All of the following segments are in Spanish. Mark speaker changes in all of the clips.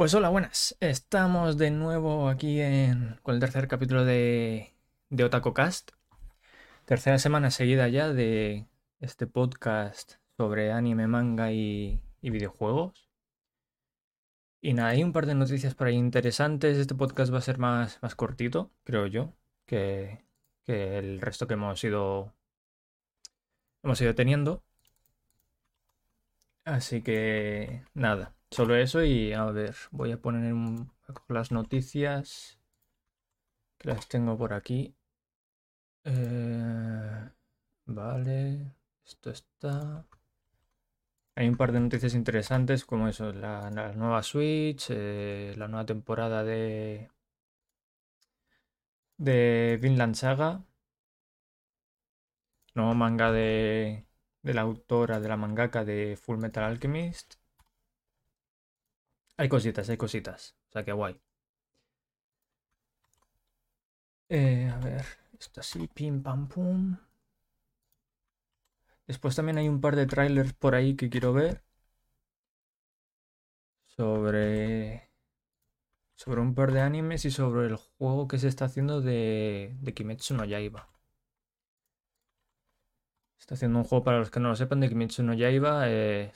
Speaker 1: Pues hola, buenas. Estamos de nuevo aquí en, con el tercer capítulo de, de Cast. Tercera semana seguida ya de este podcast sobre anime, manga y, y videojuegos. Y nada, hay un par de noticias por ahí interesantes. Este podcast va a ser más, más cortito, creo yo, que, que el resto que hemos ido, hemos ido teniendo. Así que nada, solo eso y a ver, voy a poner las noticias que las tengo por aquí. Eh, vale, esto está. Hay un par de noticias interesantes como eso, la, la nueva Switch, eh, la nueva temporada de de Vinland Saga, nuevo manga de de la autora de la mangaka de Full Metal Alchemist. Hay cositas, hay cositas. O sea que guay. Eh, a ver, esto así, pim pam pum. Después también hay un par de trailers por ahí que quiero ver. Sobre. Sobre un par de animes y sobre el juego que se está haciendo de, de Kimetsu no Yaiba. Está haciendo un juego, para los que no lo sepan, de Kimetsu no Yaiba. eh,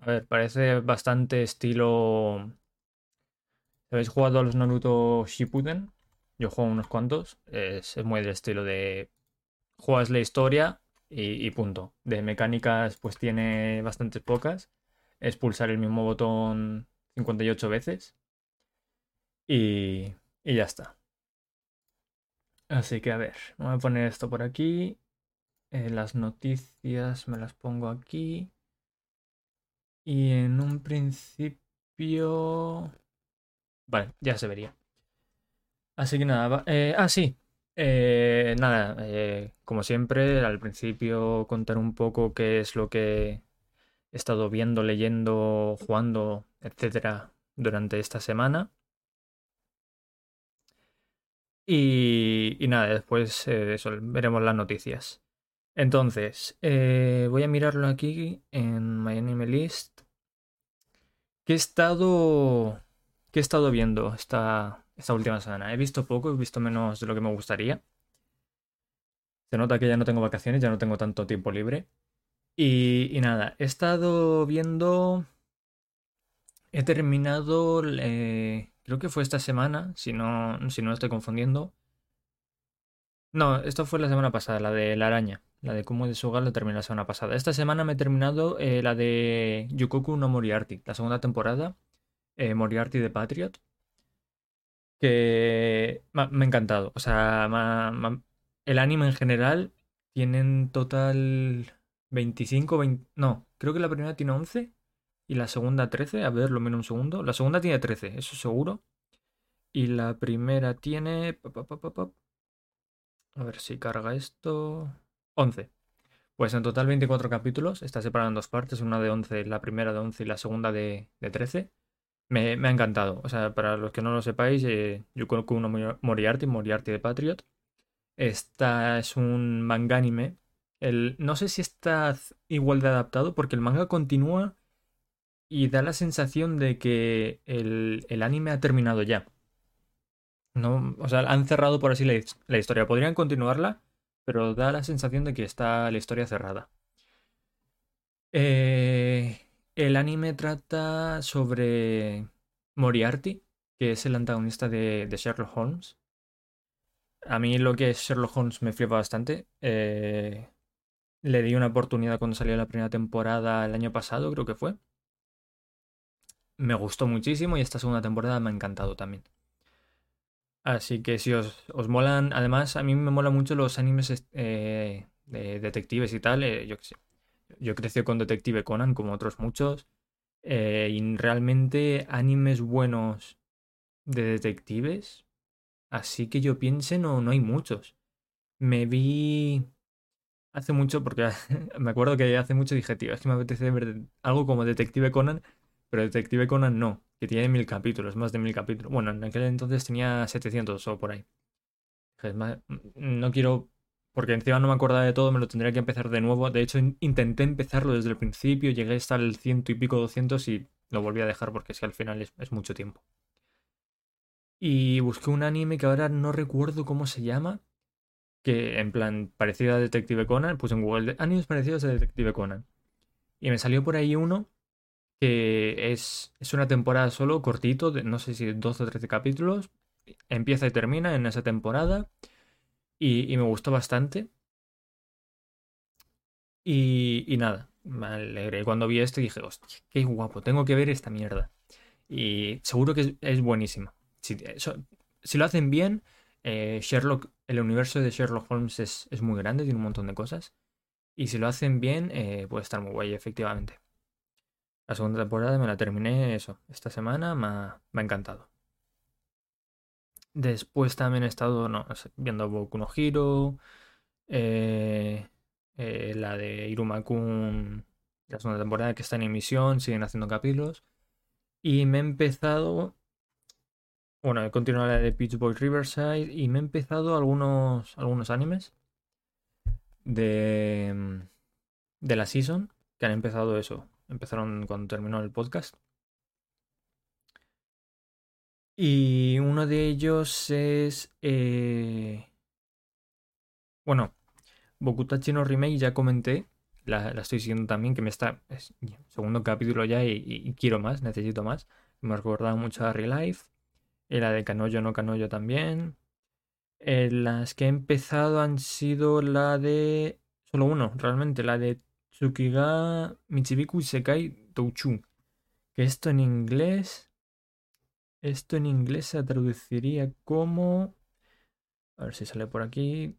Speaker 1: a ver, parece bastante estilo. ¿Habéis jugado a los Naruto Shippuden? Yo juego unos cuantos. Es, muy del estilo de. Juegas la historia y, y punto. De mecánicas, pues tiene bastantes pocas. Es pulsar el mismo botón 58 veces. Y, y ya está. Así que a ver, voy a poner esto por aquí. Eh, las noticias me las pongo aquí. Y en un principio... Vale, ya se vería. Así que nada, eh, ah, sí. Eh, nada, eh, como siempre, al principio contar un poco qué es lo que he estado viendo, leyendo, jugando, etcétera, durante esta semana. Y, y nada, después eh, eso, veremos las noticias. Entonces, eh, voy a mirarlo aquí en My Anime List. ¿Qué he estado, qué he estado viendo esta, esta última semana? He visto poco, he visto menos de lo que me gustaría. Se nota que ya no tengo vacaciones, ya no tengo tanto tiempo libre. Y, nada, he estado viendo... He terminado, eh, creo que fue esta semana, si no, si no estoy confundiendo. No, esto fue la semana pasada, la de la araña. La de Kumo de Suga la terminé la semana pasada. Esta semana me he terminado eh, la de Yukoku no Moriarty, la segunda temporada, eh, Moriarty de Patriot, que me ha encantado. O sea, el anime en general tiene en total 25, 20 no, creo que la primera tiene 11 y la segunda 13. A ver, lo miro un segundo. La segunda tiene 13, eso seguro. Y la primera tiene... A ver si carga esto. 11. Pues en total 24 capítulos. Está separado en dos partes. Una de 11, la primera de 11 y la segunda de, de 13. Me, ha encantado. O sea, para los que no lo sepáis, eh, Yukoku no Mori- Moriarty, Moriarty de Patriot. Esta es un manga anime. El, no sé si está igual de adaptado porque el manga continúa y da la sensación de que el, el anime ha terminado ya. No, o sea, han cerrado por así la historia. Podrían continuarla, pero da la sensación de que está la historia cerrada. Eh, el anime trata sobre Moriarty, que es el antagonista de, Sherlock Holmes. A mí lo que es Sherlock Holmes me flipa bastante. Eh, le di una oportunidad cuando salió la primera temporada el año pasado, creo que fue. Me gustó muchísimo y esta segunda temporada me ha encantado también. Así que si os, os molan, además a mí me molan mucho los animes eh, de detectives y tal, eh, yo. Yo crecí con Detective Conan, como otros muchos, eh, y realmente animes buenos de detectives, así que yo piense, no, no hay muchos. Me vi hace mucho, porque me acuerdo que hace mucho dije, tío, es que me apetece ver algo como Detective Conan, pero Detective Conan no, que tiene mil capítulos, más de mil capítulos. Bueno, en aquel entonces tenía 700 o por ahí. "Es más, no quiero, porque encima no me acordaba de todo, me lo tendría que empezar de nuevo. De hecho, in- intenté empezarlo desde el principio, llegué hasta el ciento y pico, 200 y lo volví a dejar porque es que al final es, mucho tiempo. Y busqué un anime que ahora no recuerdo cómo se llama, que en plan parecido a Detective Conan, puse en Google animes parecidos a Detective Conan. Y me salió por ahí uno que es, es una temporada solo, cortito, de, no sé si 12 o 13 capítulos. Empieza y termina en esa temporada. Y, me gustó bastante. Y, y, nada, me alegré cuando vi esto dije, hostia, qué guapo, tengo que ver esta mierda. Y seguro que es, buenísimo. Si, si, lo hacen bien, eh, Sherlock, el universo de Sherlock Holmes es, es, muy grande, tiene un montón de cosas. Y si lo hacen bien, eh, puede estar muy guay, efectivamente. La segunda temporada me la terminé eso, esta semana me ha, encantado. Después también he estado no, viendo Boku no Hero, eh, eh, la de Irumakun, la segunda temporada que está en emisión, siguen haciendo capítulos. Y me he empezado, bueno, he continuado la de Peach Boy Riverside y me he empezado algunos, algunos animes de, de la season que han empezado eso, Empezaron cuando terminó el podcast. Y uno de ellos es... Eh... Bueno, Bokutachi no Remake ya comenté. La, estoy siguiendo también, que me está... Es, segundo capítulo ya y, quiero más, necesito más. Me ha recordado mucho a Real Life. Y la de Kanoyo no Kanoyo también. Eh, las que he empezado han sido la de... Solo uno, realmente. La de Tsukiga Michibiku Sekai Touchu. Que esto en inglés. Esto en inglés se traduciría como. A ver si sale por aquí.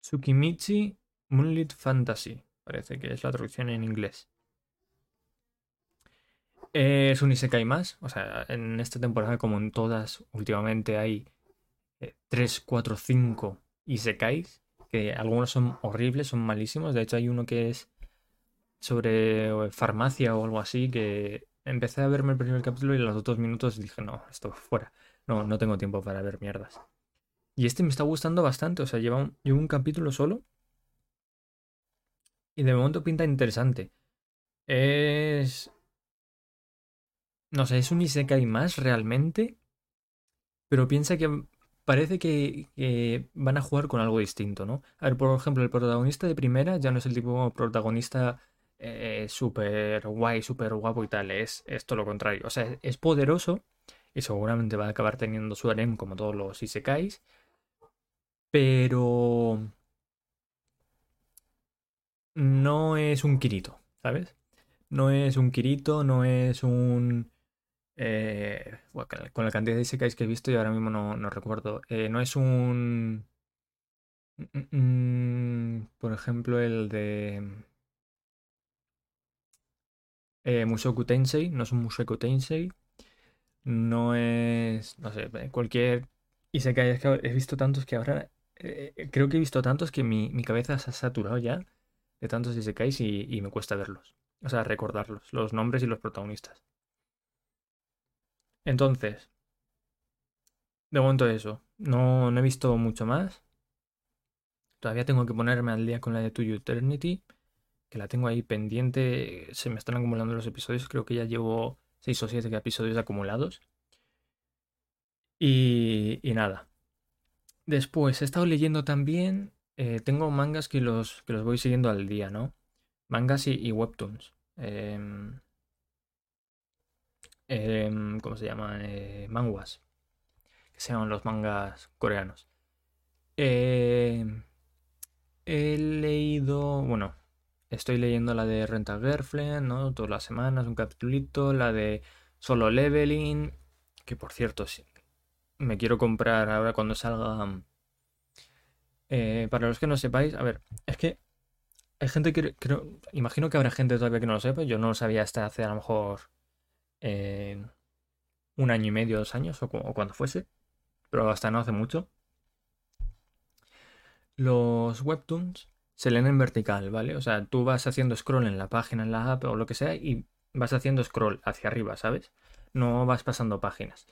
Speaker 1: Tsukimichi Moonlit Fantasy. Parece que es la traducción en inglés. Es un Isekai más. O sea, en esta temporada, como en todas, últimamente hay 3, 4, 5 Isekais que algunos son horribles, son malísimos. De hecho, hay uno que es sobre farmacia o algo así, que empecé a verme el primer capítulo y a los dos minutos dije, no, esto fuera. No, no tengo tiempo para ver mierdas. Y este me está gustando bastante, o sea, lleva un, lleva un capítulo solo. Y de momento pinta interesante. Es... No sé, es un Isekai más realmente. Pero piensa que parece que, van a jugar con algo distinto, ¿no? A ver, por ejemplo, el protagonista de primera ya no es el tipo protagonista eh, súper guay, súper guapo y tal, es, es todo lo contrario. O sea, es poderoso y seguramente va a acabar teniendo su harem como todos los isekais, pero no es un Kirito, ¿sabes? No es un Kirito, no es un eh, con la cantidad de Isekais que he visto y ahora mismo no, recuerdo. Eh, no es un... Mm, mm, por ejemplo, el de... Eh, Mushoku Tensei. No es un Mushoku Tensei. No es... No sé, cualquier Isekai. Que he visto tantos que ahora... creo que he visto tantos que mi, cabeza se ha saturado ya de tantos Isekais y, y me cuesta verlos. O sea, recordarlos, los nombres y los protagonistas. Entonces, de momento eso. No, no he visto mucho más. Todavía tengo que ponerme al día con la de To Eternity, que la tengo ahí pendiente. Se me están acumulando los episodios. Creo que ya llevo 6 o 7 episodios acumulados. Y, y nada. Después he estado leyendo también. Eh, tengo mangas que los, que los voy siguiendo al día, ¿no? Mangas y, webtoons. Em, Em, ¿cómo se llama? Eh, manguas, que se llaman los mangas coreanos. Em, he leído, bueno, estoy leyendo la de Renta Girlfriend, ¿no? Todas las semanas, un capitulito, la de Solo Leveling, que por cierto, sí, me quiero comprar ahora cuando salga... Eh, para los que no sepáis, a ver, es que hay gente que creo, imagino que habrá gente todavía que no lo sepa, yo no lo sabía hasta hace a lo mejor un año y medio, dos años, o, cuando fuese, pero hasta no hace mucho. Los webtoons se leen en vertical, ¿vale? O sea, tú vas haciendo scroll en la página, en la app o lo que sea, y vas haciendo scroll hacia arriba, ¿sabes? No vas pasando páginas.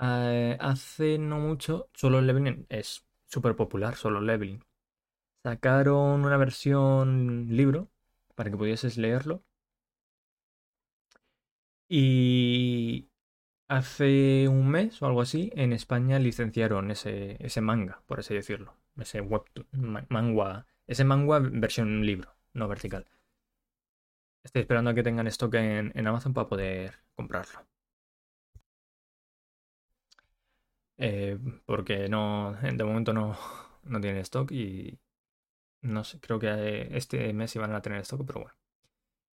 Speaker 1: Eh, hace no mucho, Solo Leveling es súper popular, Solo Leveling. Sacaron una versión libro para que pudieses leerlo Y hace un mes o algo así, en España licenciaron ese, ese manga, por así decirlo. Ese webtoon, manga. Ese manga versión libro, no vertical. Estoy esperando a que tengan stock en, Amazon para poder comprarlo. Eh, porque no, de momento no, no tiene stock y no sé, creo que este mes iban a tener stock, pero bueno.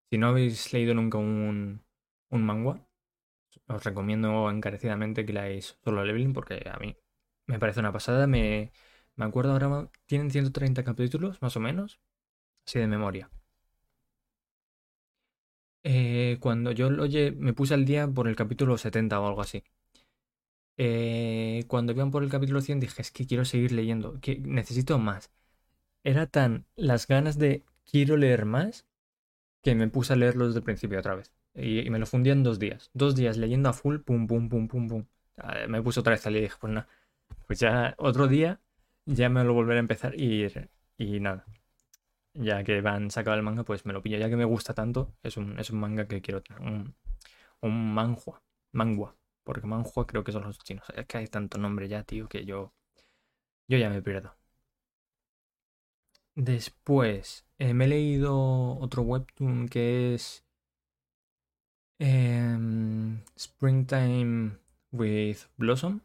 Speaker 1: Si no habéis leído nunca un, un manga, os recomiendo encarecidamente que leáis Solo Leveling porque a mí me parece una pasada. Me, me acuerdo ahora, tienen 130 capítulos, más o menos, así de memoria. Eh, cuando yo lo oye, me puse al día por el capítulo 70 o algo así. Eh, cuando iban por el capítulo 100 dije, es que quiero seguir leyendo, que necesito más. Era tan las ganas de quiero leer más que me puse a leerlo desde el principio otra vez. Y, me lo fundí en dos días. Dos días leyendo a full, pum, pum, pum, pum, pum. Ah, me puse otra vez a leer y dije, pues nada, pues ya otro día ya me lo volveré a empezar y, y nada. Ya que van sacado el manga, pues me lo pillo. Ya que me gusta tanto, es un, es un manga que quiero tener. Un, un manhua. Mangua. Porque manhua creo que son los chinos. Es que hay tanto nombre ya, tío, que yo. Yo ya me pierdo. Después, eh, me he leído otro webtoon que es. Em, Springtime with Blossom.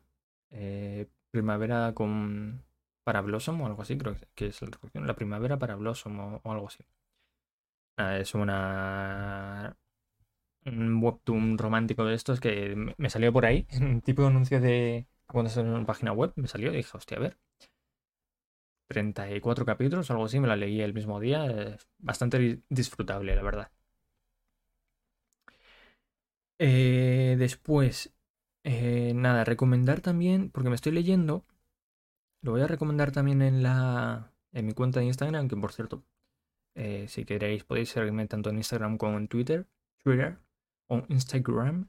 Speaker 1: Eh, primavera con para Blossom o algo así, creo que es la traducción. La primavera para Blossom o, algo así. es una. Un webtoon romántico de estos que me salió por ahí. Un tipo de anuncio de. Cuando estaba en una página web, me salió y dije, hostia, a ver. 34 capítulos, algo así, me la leí el mismo día. bastante disfrutable, la verdad. Eh, después, eh, nada, recomendar también, porque me estoy leyendo lo voy a recomendar también en la en mi cuenta de Instagram, que por cierto, eh, si queréis podéis seguirme tanto en Instagram como en Twitter, Twitter o Instagram,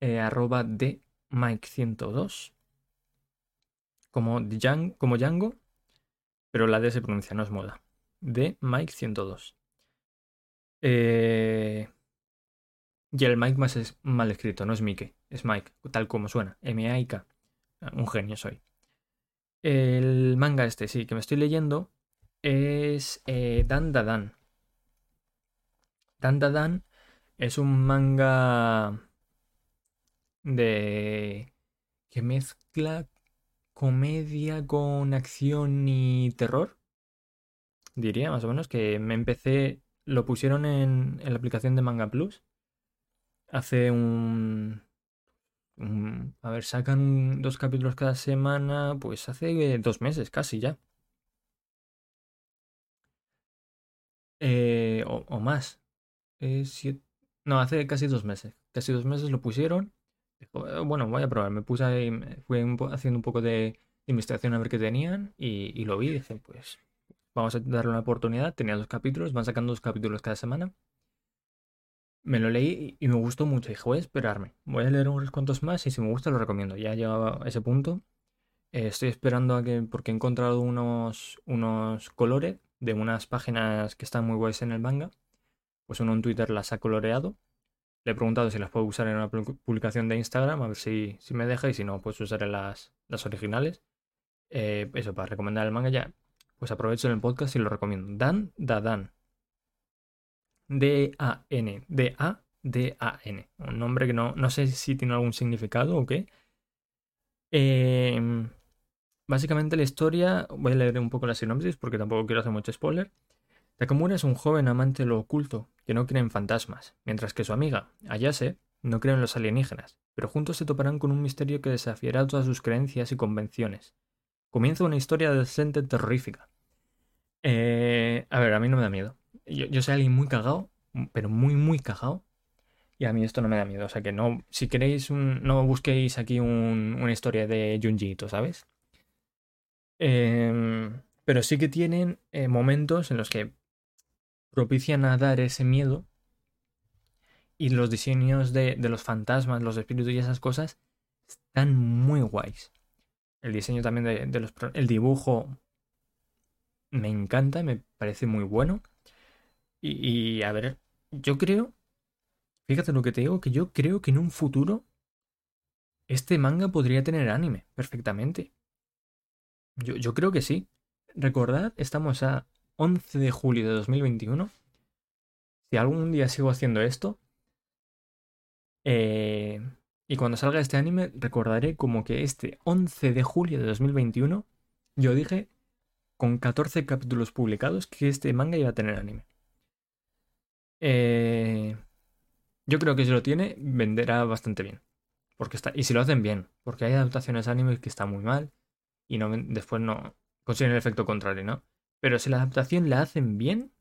Speaker 1: arroba de Mike102, como, como Django, pero la D se pronuncia, no es moda. De Mike102. Eh, y el Mike más es mal escrito, no es Mike, es Mike, tal como suena, M-A-I-K. Un genio soy. El manga este, sí, que me estoy leyendo es eh, Dan Dan. Dan es un manga de que mezcla comedia con acción y terror. Diría más o menos que me empecé, lo pusieron en la aplicación de Manga Plus hace un, a ver, sacan dos capítulos cada semana, pues hace dos meses casi ya. Eh, o, más. Eh, no, hace casi dos meses. Casi dos meses lo pusieron. Eh, bueno, voy a probar. Me puse ahí, fui haciendo un poco de investigación a ver qué tenían y, y lo vi. Dije, pues vamos a darle una oportunidad. Tenía dos capítulos, van sacando dos capítulos cada semana. Me lo leí y me gustó mucho. Dije, voy a esperarme. Voy a leer unos cuantos más y si me gusta lo recomiendo. Ya he llegado a ese punto. Eh, estoy esperando a que. porque he encontrado unos, unos colores de unas páginas que están muy guays en el manga. Pues uno en Twitter las ha coloreado. Le he preguntado si las puedo usar en una publicación de Instagram, a ver si, si me deja y si no, pues usaré las, las originales. Eh, eso, para recomendar el manga ya. Pues aprovecho en el podcast y lo recomiendo. Dan Da Dan. D-A-N. D-A-D-A-N. Un nombre que no, no sé si tiene algún significado o qué. Em, básicamente la historia, voy a leer un poco la sinopsis porque tampoco quiero hacer mucho spoiler. Takamura es un joven amante de lo oculto que no cree en fantasmas, mientras que su amiga, Ayase, no cree en los alienígenas, pero juntos se toparán con un misterio que desafiará todas sus creencias y convenciones. Comienza una historia adolescente terrorífica. Eh, a ver, a mí no me da miedo yo, soy alguien muy cagado, pero muy, muy cagado. Y a mí esto no me da miedo. O sea que no, si queréis, no busquéis aquí una historia de Junjiito, ¿sabes? Em, pero sí que tienen eh, momentos en los que propician a dar ese miedo. Y los diseños de, los fantasmas, los espíritus y esas cosas están muy guays. El diseño también de, de los... El dibujo me encanta, me parece muy bueno. Y, a ver, yo creo, fíjate lo que te digo, que yo creo que en un futuro este manga podría tener anime perfectamente. Yo, yo creo que sí. Recordad, estamos a 11 de julio de 2021. Si algún día sigo haciendo esto, eh, y cuando salga este anime, recordaré como que este 11 de julio de 2021, yo dije, con 14 capítulos publicados, que este manga iba a tener anime. Eh, yo creo que si lo tiene, venderá bastante bien. Porque está, y si lo hacen bien, porque hay adaptaciones anime que están muy mal y después no consiguen el efecto contrario, ¿no? Pero si la adaptación la hacen bien,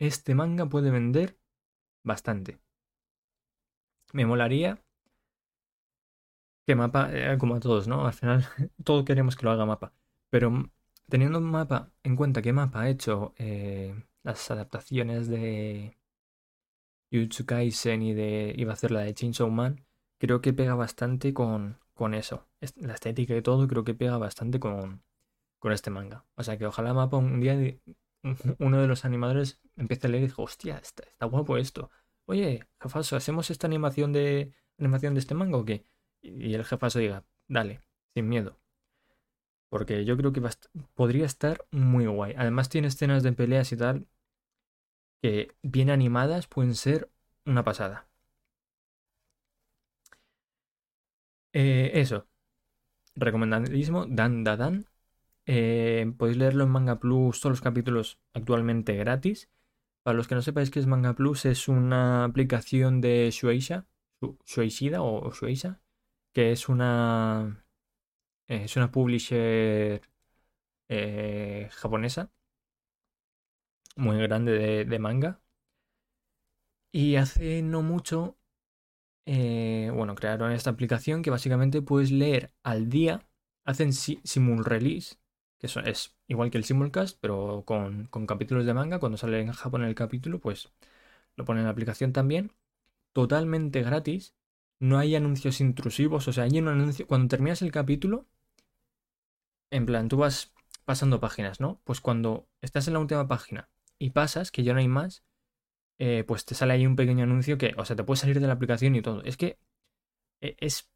Speaker 1: este manga puede vender bastante. Me molaría que mapa, eh, como a todos, ¿no? Al final, todos queremos que lo haga mapa. Pero teniendo mapa en cuenta que mapa ha hecho eh, las adaptaciones de Jujutsu Kaisen y de iba a hacer la de Chainsaw Man, creo que pega bastante con, con eso. La estética y todo creo que pega bastante con, con este manga. O sea que ojalá mapa un día uno de los animadores empiece a leer y diga, hostia, está, guapo esto. Oye, jefazo, ¿hacemos esta animación de animación de este manga o qué? Y el jefazo diga, dale, sin miedo. Porque yo creo que podría estar muy guay. Además tiene escenas de peleas y tal que bien animadas pueden ser una pasada. Eh, eso. Recomendadísimo. Dan Dan. Eh, podéis leerlo en Manga Plus, todos los capítulos actualmente gratis. Para los que no sepáis qué es Manga Plus, es una aplicación de Shueisha, Shueishida o Shueisha, que es una es una publisher eh, japonesa. Muy grande de, manga. Y hace no mucho eh, bueno crearon esta aplicación que básicamente puedes leer al día. Hacen simul release que es igual que el simulcast pero con, con capítulos de manga. Cuando sale en Japón el capítulo pues lo ponen en la aplicación también. Totalmente gratis. No hay anuncios intrusivos, o sea, hay un anuncio, cuando terminas el capítulo, en plan, tú vas pasando páginas, ¿no? Pues cuando estás en la última página y pasas, que ya no hay más, eh, pues te sale ahí un pequeño anuncio que, o sea, te puedes salir de la aplicación y todo. Es que e, es...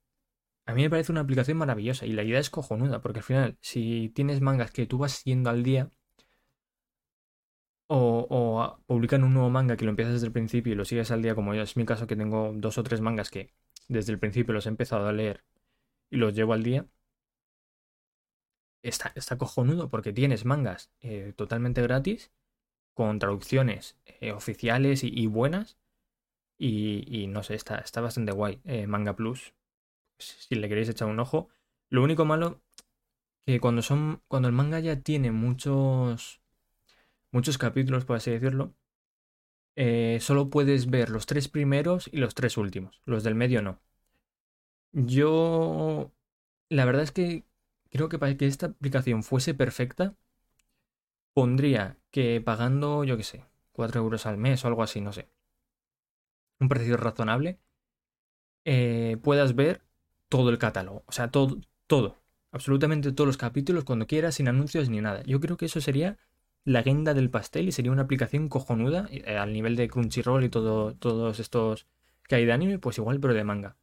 Speaker 1: A mí me parece una aplicación maravillosa y la idea es cojonuda, porque al final, si tienes mangas que tú vas siguiendo al día, o, publican un nuevo manga que lo empiezas desde el principio y lo sigues al día, como yo, es mi caso que tengo dos o tres mangas que desde el principio los he empezado a leer y los llevo al día, está, está cojonudo porque tienes mangas eh, totalmente gratis, con traducciones eh, oficiales y, buenas. Y, no sé, está, está bastante guay. Eh, manga Plus, si le queréis echar un ojo. Lo único malo que cuando son. Cuando el manga ya tiene muchos. muchos capítulos, por así decirlo. Solo puedes ver los tres primeros y los tres últimos. Los del medio no. Yo... La verdad es que creo que para que esta aplicación fuese perfecta, pondría que pagando, yo qué sé, 4 euros al mes o algo así, no sé. Un precio razonable. Eh, puedas ver todo el catálogo. O sea, todo, todo. Absolutamente todos los capítulos cuando quieras, sin anuncios ni nada. Yo creo que eso sería la guinda del pastel y sería una aplicación cojonuda eh, al nivel de Crunchyroll y todo, todos estos que hay de anime, pues igual, pero de manga.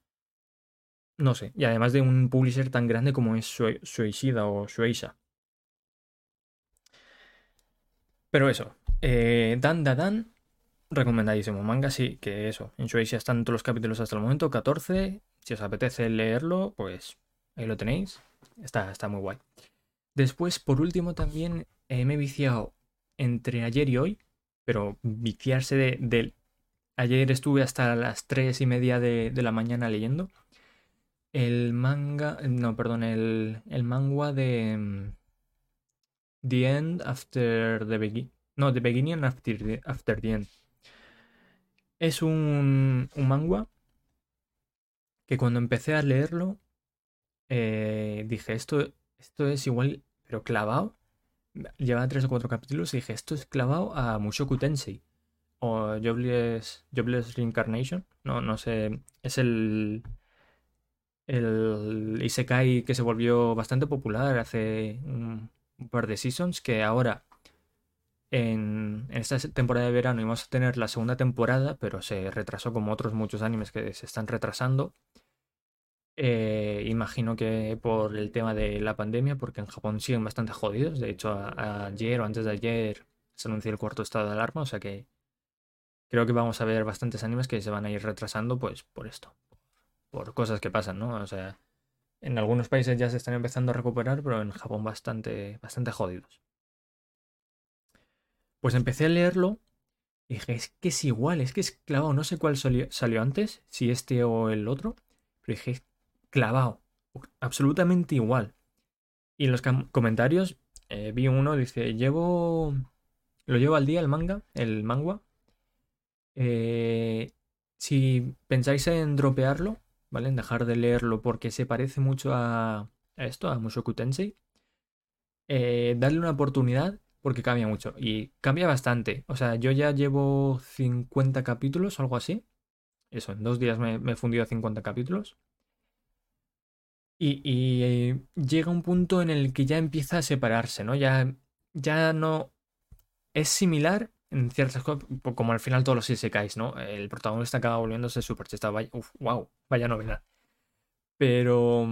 Speaker 1: No sé, y además de un publisher tan grande como es Shueishida o Shueisha. Pero eso, eh, Dan Da Dan, recomendadísimo. Manga sí, que eso, en Shueisha están todos los capítulos hasta el momento, 14. Si os apetece leerlo, pues ahí lo tenéis. Está, está muy guay. Después, por último, también eh, me he viciado entre ayer y hoy, pero viciarse de, Ayer estuve hasta las tres y media de, la mañana leyendo. El manga. No, perdón, el, el manga de. Mm, the End After the Beginning. No, The Beginning After the, after the End. Es un, un manga que cuando empecé a leerlo eh, dije, esto, esto es igual, pero clavado llevaba tres o cuatro capítulos y dije, esto es clavado a Mushoku Tensei. O Jobless, Jobless Reincarnation. No, no sé. Es el. El Isekai que se volvió bastante popular hace un, par de seasons. Que ahora en, esta temporada de verano íbamos a tener la segunda temporada, pero se retrasó como otros muchos animes que se están retrasando. Eh, imagino que por el tema de la pandemia, porque en Japón siguen bastante jodidos. De hecho, ayer o antes de ayer se anunció el cuarto estado de alarma, o sea que creo que vamos a ver bastantes animes que se van a ir retrasando pues por esto, por cosas que pasan, ¿no? O sea, en algunos países ya se están empezando a recuperar, pero en Japón bastante, bastante jodidos. Pues empecé a leerlo y dije, es que es igual, es que es clavado, no sé cuál salió, antes, si este o el otro, pero dije, clavado, absolutamente igual. Y en los comentarios eh, vi uno, dice, llevo, lo llevo al día el manga, el manga. Eh, si pensáis en dropearlo, ¿vale? En dejar de leerlo porque se parece mucho a, esto, a Mushoku Tensei, eh, darle una oportunidad porque cambia mucho. Y cambia bastante. O sea, yo ya llevo 50 capítulos algo así. Eso, en dos días me, he fundido 50 capítulos. Y, eh, llega un punto en el que ya empieza a separarse, ¿no? Ya, ya no... Es similar en ciertas cosas, como al final todos los isekais, ¿no? El protagonista acaba volviéndose súper chista. Vaya, uf, wow, vaya novedad. Pero...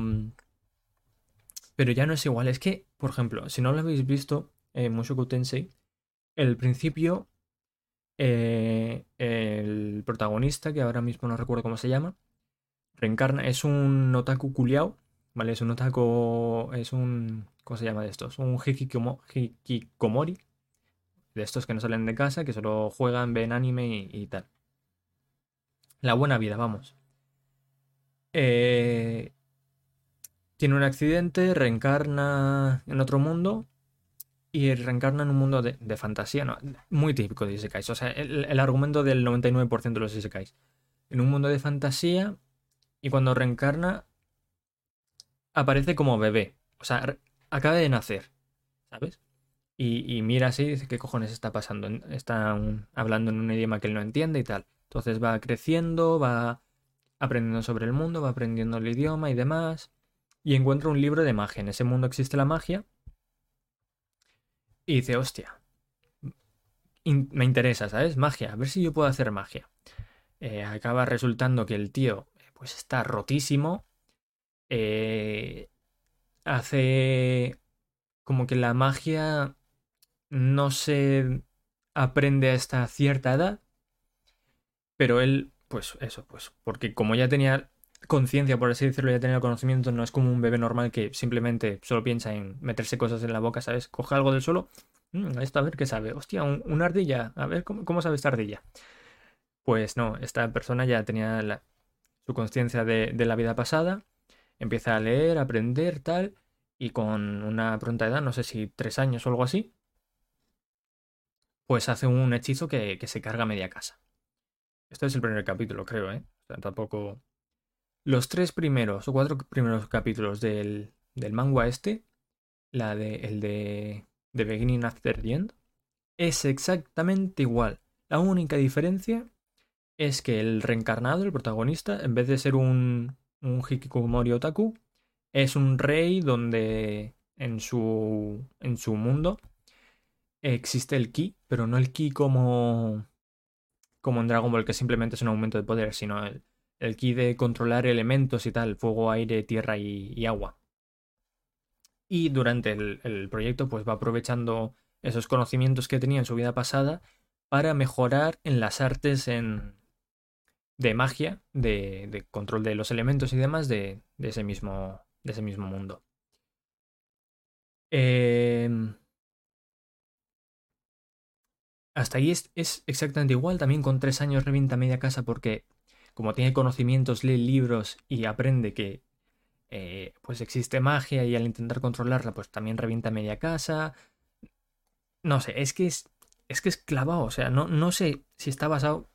Speaker 1: Pero ya no es igual. Es que, por ejemplo, si no lo habéis visto, eh, Mushoku Tensei, el principio, eh, el protagonista, que ahora mismo no recuerdo cómo se llama, reencarna, es un otaku culiao, ¿vale? Es un otaku, es un, ¿cómo se llama de estos? Un hikikomori, de estos que no salen de casa, que solo juegan, ven anime y, tal. La buena vida, vamos. Eh, tiene un accidente, reencarna en otro mundo y reencarna en un mundo de, fantasía, ¿no? muy típico de Isekais. O sea, el, argumento del 99% de los Isekais. En un mundo de fantasía y cuando reencarna aparece como bebé. O sea, acaba de nacer, ¿sabes? Y, mira así dice, ¿qué cojones está pasando? Está hablando en un idioma que él no entiende y tal. Entonces va creciendo, va aprendiendo sobre el mundo, va aprendiendo el idioma y demás. Y encuentra un libro de magia. En ese mundo existe la magia y dice, hostia, me interesa, ¿sabes? Magia, a ver si yo puedo hacer magia. Eh, acaba resultando que el tío pues está rotísimo. Eh, hace como que la magia no se aprende a esta cierta edad. Pero él, pues eso, pues porque como ya tenía conciencia, por así decirlo, ya tenía conocimiento, no es como un bebé normal que simplemente solo piensa en meterse cosas en la boca, ¿sabes? Coge algo del suelo, mm, esto a ver qué sabe. Hostia, una ardilla, a ver ¿cómo, sabe esta ardilla. Pues no, esta persona ya tenía su conciencia de, de la vida pasada, empieza a leer, a aprender, tal, y con una pronta edad, no sé si tres años o algo así, pues hace un hechizo que, que se carga media casa. Este es el primer capítulo, creo, ¿eh? O sea, tampoco los tres primeros o cuatro primeros capítulos del, del manga este, la de, el de The Beginning After the End, es exactamente igual. La única diferencia es que el reencarnado, el protagonista, en vez de ser un, un Hikikomori Otaku, es un rey donde en su, en su mundo existe el ki, pero no el ki como, como en Dragon Ball, que simplemente es un aumento de poder, sino el, el ki de controlar elementos y tal, fuego, aire, tierra y, agua. Y durante el, proyecto pues va aprovechando esos conocimientos que tenía en su vida pasada para mejorar en las artes en, de magia, de, control de los elementos y demás de, ese, mismo, de ese mismo mundo. Em, hasta ahí es, es, exactamente igual, también con tres años revienta media casa porque como tiene conocimientos, lee libros y aprende que eh, pues existe magia y al intentar controlarla pues también revienta media casa. No sé, es que es, es que es clavado, o sea, no, no sé si está basado,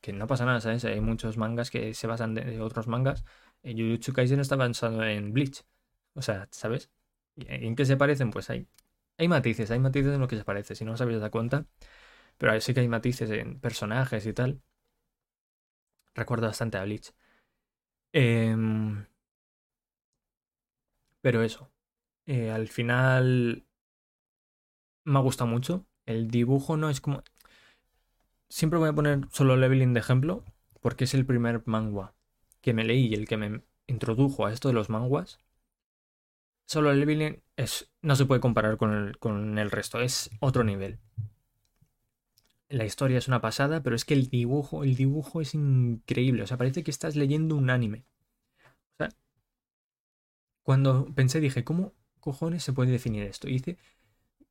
Speaker 1: que no pasa nada, ¿sabes? Hay muchos mangas que se basan de, otros mangas. Jujutsu Kaisen está basado en Bleach, o sea, ¿sabes? ¿En qué se parecen? Pues hay, hay matices, hay matices en lo que se parece, si no os habéis dado cuenta. Pero sí que hay matices en personajes y tal. Recuerdo bastante a Bleach. Em, pero eso. Eh, al final me ha gustado mucho. El dibujo no es como... Siempre voy a poner solo Leveling de ejemplo, porque es el primer manga que me leí y el que me introdujo a esto de los manguas. Solo Leveling es, no se puede comparar con el, con el resto, es otro nivel. La historia es una pasada, pero es que el dibujo, el dibujo es increíble. O sea, parece que estás leyendo un anime. O sea, cuando pensé dije, ¿cómo cojones se puede definir esto? Y hice,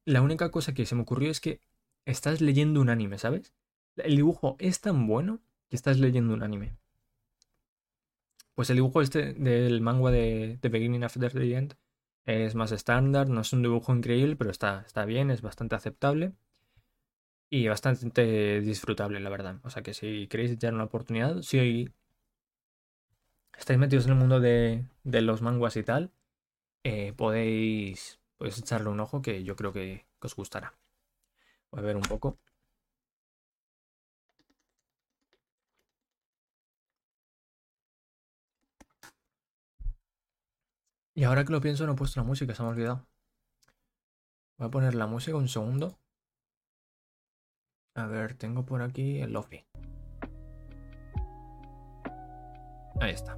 Speaker 1: la única cosa que se me ocurrió es que estás leyendo un anime, ¿sabes? El dibujo es tan bueno que estás leyendo un anime. Pues el dibujo este del manga de The Beginning After the End es más estándar, no es un dibujo increíble, pero está, está bien, es bastante aceptable y bastante disfrutable, la verdad. O sea que si queréis echar una oportunidad, si estáis metidos en el mundo de, los manguas y tal, eh, podéis, podéis echarle un ojo que yo creo que, que os gustará. Voy a ver un poco. Y ahora que lo pienso, no he puesto la música, se me ha olvidado. Voy a poner la música un segundo. A ver, tengo por aquí el Lofi. Ahí está.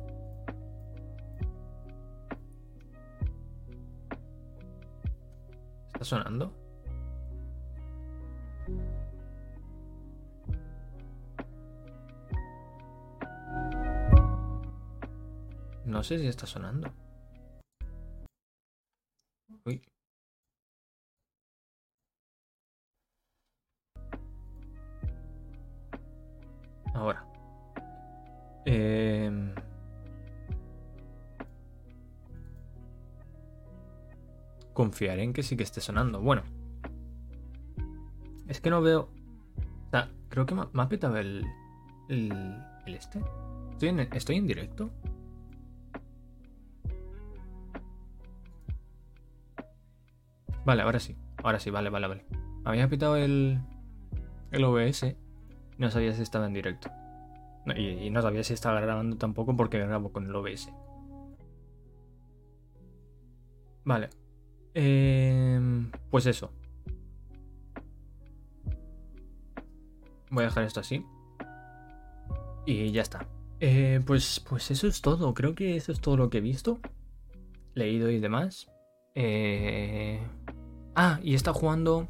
Speaker 1: ¿Está sonando? No sé si está sonando. Ahora. Em, confiaré en que sí que esté sonando. Bueno. Es que no veo... O sea, creo que me, ha petado el, el, el este. ¿Estoy en, ¿Estoy en directo? Vale, ahora sí. Ahora sí, vale, vale, vale. Había pitado el, el OBS. No sabía si estaba en directo. y, no sabía si estaba grabando tampoco porque grabo con el OBS. Vale. Em, pues eso. Voy a dejar esto así. Y ya está. Eh, pues, pues eso es todo. Creo que eso es todo lo que he visto. Leído y demás. Eh... Ah, y está jugando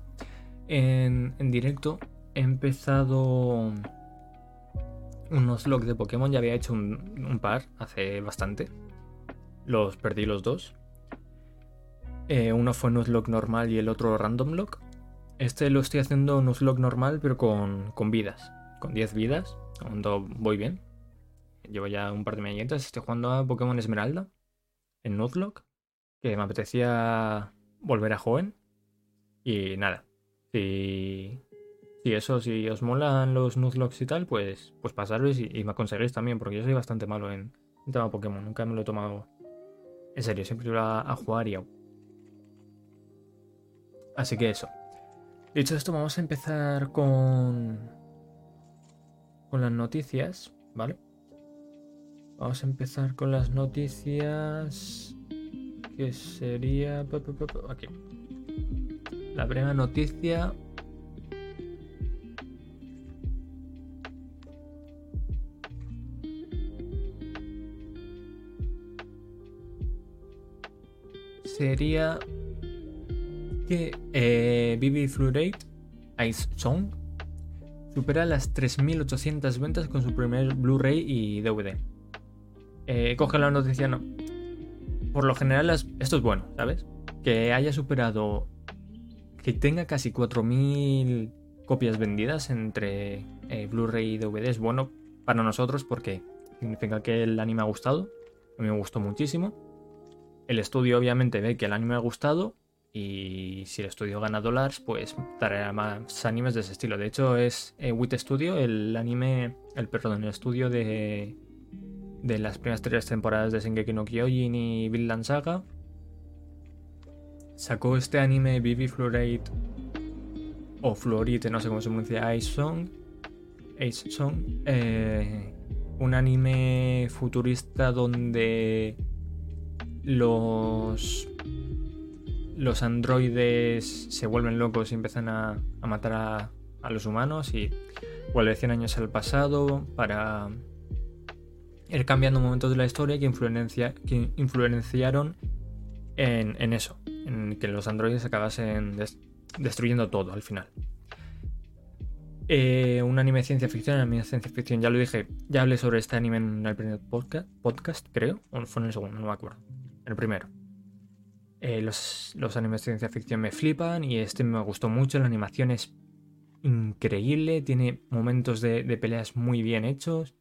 Speaker 1: en, directo. He empezado unos logs de Pokémon. Ya había hecho un, par hace bastante. Los perdí los dos. Eh, uno fue Nuzlocke normal y el otro Random Lock. Este lo estoy haciendo Nuzlocke normal, pero con, con vidas. Con 10 vidas. Cuando voy bien. Llevo ya un par de mañanitas. Estoy jugando a Pokémon Esmeralda en Nuzlocke que me apetecía volver a joven. Y nada, si, si eso, si os molan los Nuzlocks y tal, pues, pues pasaros y, me aconseguéis también, porque yo soy bastante malo en, en tema Pokémon, nunca me lo he tomado en serio, siempre iba a, jugar y Así que eso. Dicho esto, vamos a empezar con. con las noticias, ¿vale? Vamos a empezar con las noticias que sería... Aquí. La primera noticia... Sería que eh, Bibi Fluorate Ice Song supera las 3.800 ventas con su primer Blu-ray y DVD. Eh, coge la noticia, no, por lo general esto es bueno, ¿sabes? Que haya superado, que tenga casi 4.000 copias vendidas entre eh, Blu-ray y DVD es bueno para nosotros porque significa que el anime ha gustado. A mí me gustó muchísimo. El estudio obviamente ve que el anime ha gustado y si el estudio gana dólares, pues traerá más animes de ese estilo. De hecho, es eh, Wit Studio, el anime, el perdón, el estudio de de las primeras tres temporadas de Shingeki no Kyojin y Vinland Saga. Sacó este anime Vivi Fluorite o Fluorite, no sé cómo se pronuncia, Ice Song. Ice Song. Eh, un anime futurista donde los los androides se vuelven locos y empiezan a, matar a, a, los humanos y vuelve 100 años al pasado para ir cambiando momentos de la historia que, influencia, que influenciaron en, en, eso, en que los androides acabasen destruyendo todo al final. Eh, un anime de ciencia ficción, anime de ciencia ficción, ya lo dije, ya hablé sobre este anime en el primer podcast, podcast creo, o fue en el segundo, no me acuerdo, el primero. Eh, los, los, animes de ciencia ficción me flipan y este me gustó mucho, la animación es increíble, tiene momentos de, peleas muy bien hechos,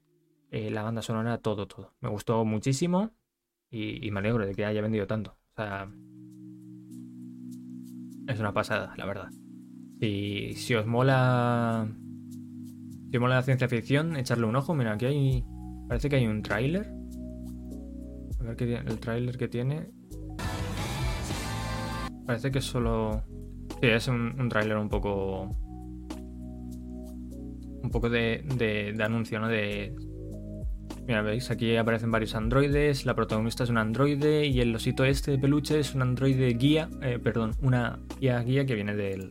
Speaker 1: eh, la banda sonora, todo, todo. Me gustó muchísimo y, y me alegro de que haya vendido tanto. O sea, es una pasada, la verdad. Si, si os mola. Si os mola la ciencia ficción, echarle un ojo. Mira, aquí hay. Parece que hay un tráiler. A ver qué el tráiler que tiene. Parece que solo. Sí, es un, un tráiler un poco. Un poco de, de, de anuncio, ¿no? De Mira, veis, aquí aparecen varios androides, la protagonista es un androide y el osito este de peluche es un androide guía, eh, perdón, una guía guía que viene del,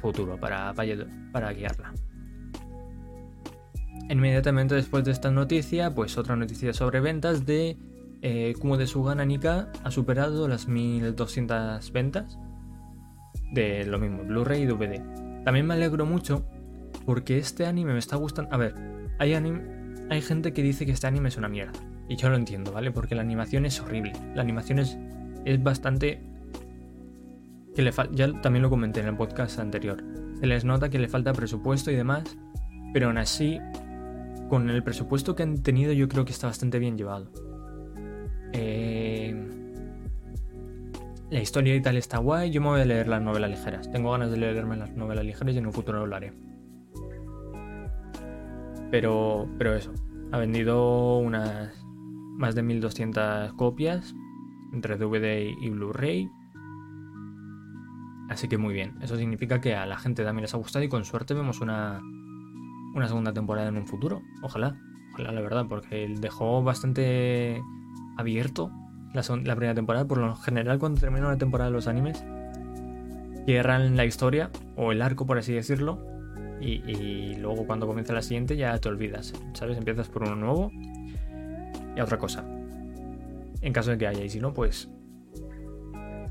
Speaker 1: futuro para, para guiarla. Inmediatamente después de esta noticia, pues otra noticia sobre ventas de eh, Kumo de Sugana Nika ha superado las 1200 ventas de lo mismo, Blu-ray y DVD. También me alegro mucho porque este anime me está gustando. A ver, hay anime, hay gente que dice que este anime es una mierda. Y yo lo entiendo, ¿vale? Porque la animación es horrible. La animación es, es bastante... Que le ya también lo comenté en el podcast anterior. Se les nota que le falta presupuesto y demás. Pero aún así, con el presupuesto que han tenido yo creo que está bastante bien llevado. Eh, la historia y tal está guay. Yo me voy a leer las novelas ligeras. Tengo ganas de leerme las novelas ligeras y en un futuro lo haré. Pero, pero eso, ha vendido unas más de 1200 copias entre DVD y Blu-ray. Así que muy bien, eso significa que a la gente también les ha gustado y con suerte vemos una, una segunda temporada en un futuro. Ojalá, ojalá la verdad, porque dejó bastante abierto la, primera temporada. Por lo general cuando termina una temporada de los animes, cierran la historia o el arco, por así decirlo, y, luego cuando comienza la siguiente ya te olvidas, ¿sabes? Empiezas por uno nuevo y a otra cosa. En caso de que haya, y si no, pues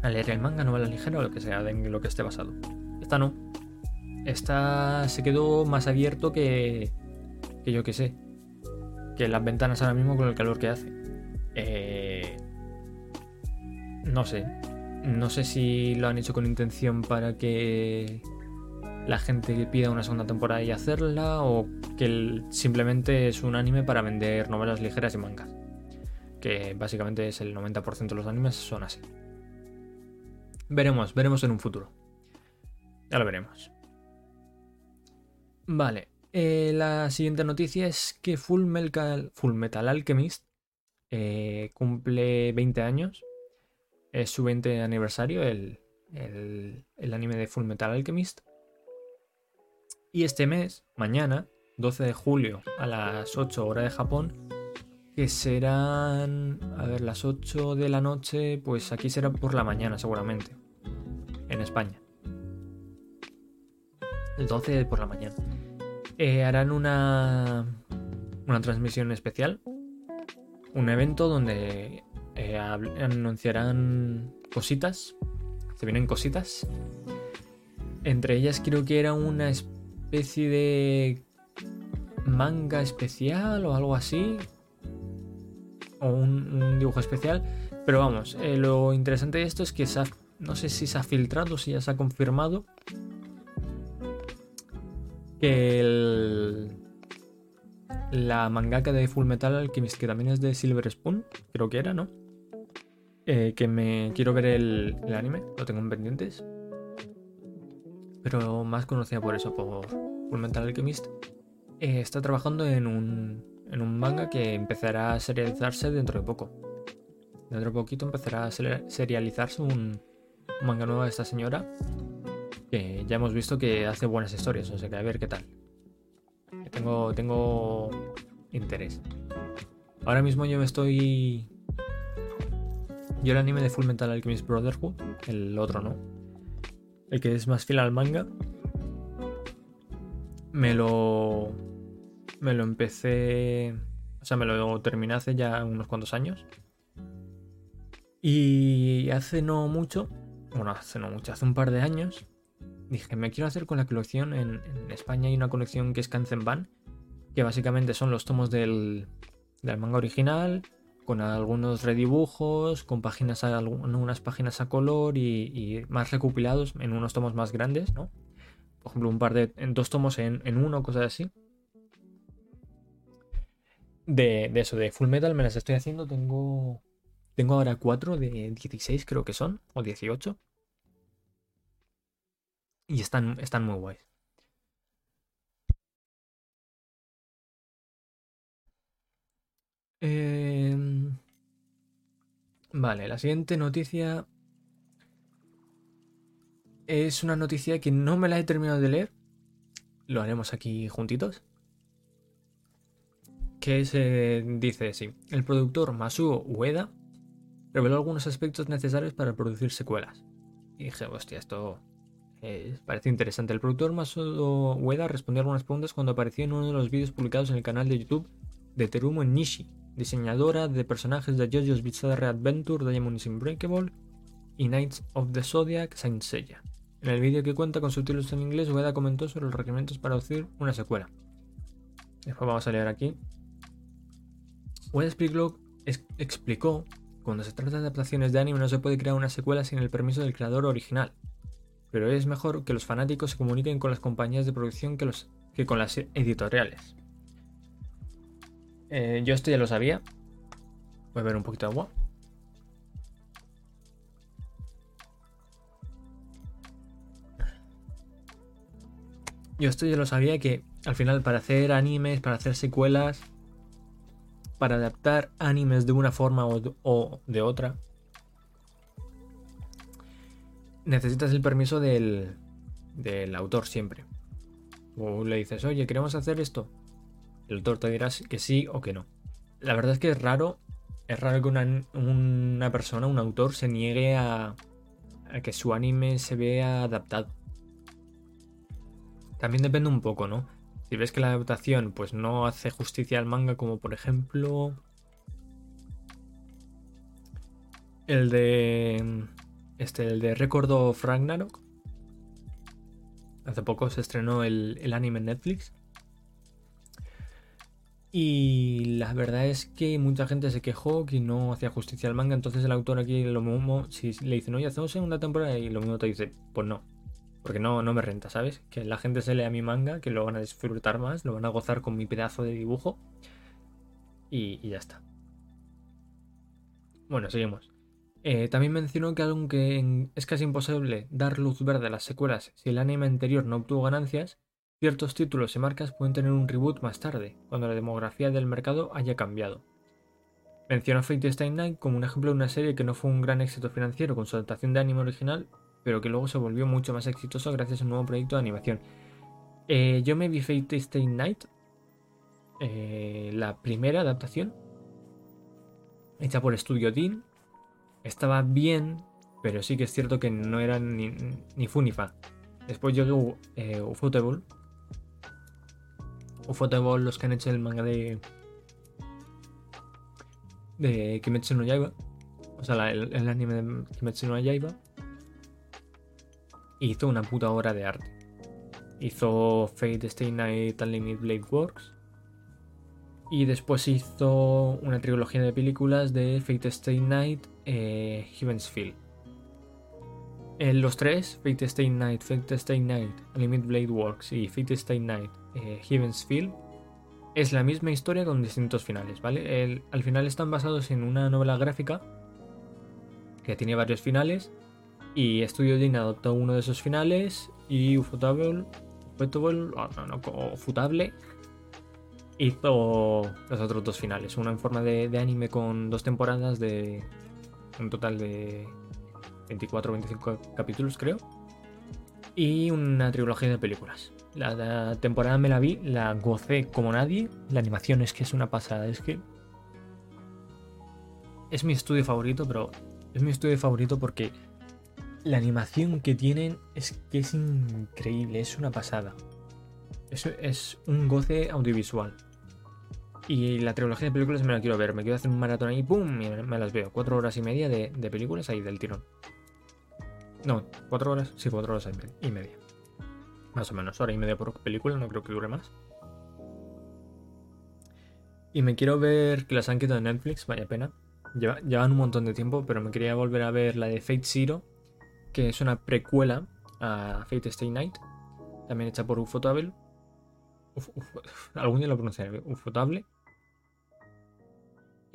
Speaker 1: a leer el manga, novela ligera o lo que sea, de lo que esté basado. Esta no. Esta se quedó más abierto que, que yo que sé. Que las ventanas ahora mismo con el calor que hace. Eh, no sé. No sé si lo han hecho con intención para que la gente pida una segunda temporada y hacerla, o que simplemente es un anime para vender novelas ligeras y mangas. Que básicamente es el 90% de los animes son así. Veremos, veremos en un futuro. Ya lo veremos. Vale, eh, la siguiente noticia es que Full Metal, Full Metal Alchemist eh, cumple 20 años. Es su 20 aniversario, el, el anime de Full Metal Alchemist. Y este mes, mañana, 12 de julio, a las 8 horas de Japón, que serán, a ver, las 8 de la noche, pues aquí será por la mañana seguramente, en España. El 12 por la mañana. Eh, harán una, una transmisión especial, un evento donde eh, anunciarán cositas, se vienen cositas. Entre ellas creo que era una especie de manga especial o algo así. O un, dibujo especial. Pero vamos, eh, lo interesante de esto es que no sé si se ha filtrado, si ya se ha confirmado. Que el, la mangaka de Full Metal Alchemist, que también es de Silver Spoon, creo que era, ¿no? Eh, que me quiero ver el, anime, lo tengo en pendientes pero más conocida por eso, por Fullmetal Alchemist, eh, está trabajando en un, en un manga que empezará a serializarse dentro de poco. Dentro de poquito empezará a serializarse un, manga nuevo de esta señora, que ya hemos visto que hace buenas historias, o sea que a ver qué tal. Tengo, tengo interés. Ahora mismo yo me estoy... Yo el anime de Full Metal Alchemist Brotherhood el otro no. El que es más fiel al manga. Me lo. Me lo empecé. O sea, me lo terminé hace ya unos cuantos años. Y hace no mucho. Bueno, hace no mucho, hace un par de años. Dije, me quiero hacer con la colección. En, España hay una colección que es Kanzenban. Que básicamente son los tomos del, del manga original con algunos redibujos, con páginas algunas páginas a color y, más recopilados en unos tomos más grandes, ¿no? Por ejemplo, un par de. en dos tomos en, uno, cosas así. De, eso, de Full Metal me las estoy haciendo. Tengo. Tengo ahora cuatro de 16, creo que son, o 18. Y están, están muy guays. Em, vale, la siguiente noticia es una noticia que no me la he terminado de leer. Lo haremos aquí juntitos. Que se dice así. El productor Masuo Ueda reveló algunos aspectos necesarios para producir secuelas. Y dije, hostia, esto eh, parece interesante. El productor Masuo Ueda respondió algunas preguntas cuando apareció en uno de los vídeos publicados en el canal de YouTube de Terumo Nishi, diseñadora de personajes de JoJo's Bizarre Adventure, Diamond is Unbreakable y Knights of the Zodiac Saint Seiya. En el vídeo que cuenta con subtítulos en inglés, Ueda comentó sobre los requerimientos para producir una secuela. Después vamos a leer aquí. Ueda explicó, explicó cuando se trata de adaptaciones de anime no se puede crear una secuela sin el permiso del creador original. Pero es mejor que los fanáticos se comuniquen con las compañías de producción que, los, que con las editoriales. Eh, yo esto ya lo sabía. Voy a ver un poquito de agua. Yo esto ya lo sabía que al final para hacer animes, para hacer secuelas, para adaptar animes de una forma o de otra, necesitas el permiso del, del autor siempre. O le dices, oye, queremos hacer esto el autor te dirá que sí o que no. La verdad es que es raro, es raro que una, persona, un autor, se niegue a, que su anime se vea adaptado. También depende un poco, ¿no? Si ves que la adaptación pues no hace justicia al manga, como por ejemplo el de este el de Record of Ragnarok. Hace poco se estrenó el, el anime en Netflix y la verdad es que mucha gente se quejó que no hacía justicia al manga. Entonces el autor aquí lo mismo, si le dicen, oye, hacemos segunda temporada, y lo mismo te dice, pues no. Porque no, no me renta, ¿sabes? Que la gente se lea mi manga, que lo van a disfrutar más, lo van a gozar con mi pedazo de dibujo. Y, ya está. Bueno, seguimos. Eh, también mencionó que aunque es casi imposible dar luz verde a las secuelas si el anime anterior no obtuvo ganancias, Ciertos títulos y marcas pueden tener un reboot más tarde, cuando la demografía del mercado haya cambiado. Mencionó Fate Stay Night como un ejemplo de una serie que no fue un gran éxito financiero con su adaptación de anime original, pero que luego se volvió mucho más exitoso gracias a un nuevo proyecto de animación. Eh, yo me vi Fate Stay Night, eh, la primera adaptación, hecha por Studio Dean. Estaba bien, pero sí que es cierto que no era ni, ni fu ni fa. Después llegó eh, Ufotable, Ufotable, los que han hecho el manga de. de Kimetsu no Yaiba. O sea, el, anime de Kimetsu no Yaiba. Hizo una puta obra de arte. Hizo Fate Stay Night Unlimited Blade Works. Y después hizo una trilogía de películas de Fate Stay Night eh, Heaven's Field. En los tres, Fate Stay Night, Fate Stay Night, Unlimited Blade Works y Fate Stay Night eh, Heaven's Field es la misma historia con distintos finales, ¿vale? al final están basados en una novela gráfica que tiene varios finales y Studio Dean adoptó uno de esos finales y Ufotable, Ufotable, no, no, Ufotable hizo los otros dos finales, uno en forma de, anime con dos temporadas de un total de 24 o 25 capítulos creo y una trilogía de películas. La, temporada me la vi, la gocé como nadie. La animación es que es una pasada, es que. Es mi estudio favorito, pero es mi estudio favorito porque la animación que tienen es que es increíble, es una pasada. Eso es un goce audiovisual. Y la trilogía de películas me la quiero ver. Me quiero hacer un maratón ahí, ¡pum! Y me las veo. Cuatro horas y media de, películas ahí del tirón. No, cuatro horas. Sí, cuatro horas y media. Más o menos, hora y media por película, no creo que dure más. Y me quiero ver que las han quitado de Netflix, vaya pena. llevan un montón de tiempo, pero me quería volver a ver la de Fate Zero, que es una precuela a Fate Stay Night, también hecha por Ufotable. Día lo pronunciaré, Ufotable.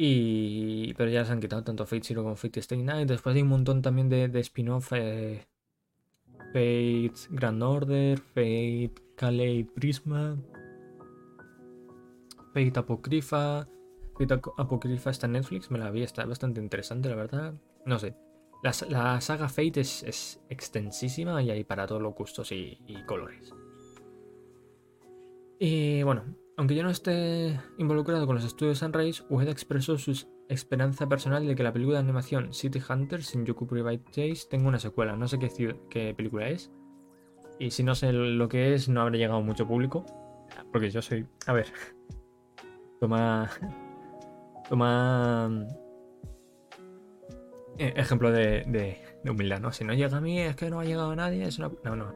Speaker 1: Y, pero ya se han quitado tanto Fate Zero como Fate Stay Night. Después hay un montón también de, spin-off. Eh, Fate Grand Order, Fate Calais Prisma, Fate Apocrypha. Fate Apocrypha está en Netflix, me la vi, está bastante interesante, la verdad. No sé. La, saga Fate es, extensísima y hay para todos los gustos y colores. Y bueno, aunque yo no esté involucrado con los estudios Sunrise, Ueda expresó su esperanza personal de que la película de animación City Hunters en Yoku Private Chase tenga una secuela. No sé qué, película es. Y si no sé lo que es, no habrá llegado mucho público. Porque yo soy. A ver. Toma. Toma. Eh, ejemplo de, de, humildad, ¿no? Si no llega a mí, es que no ha llegado a nadie. Es una. No, no.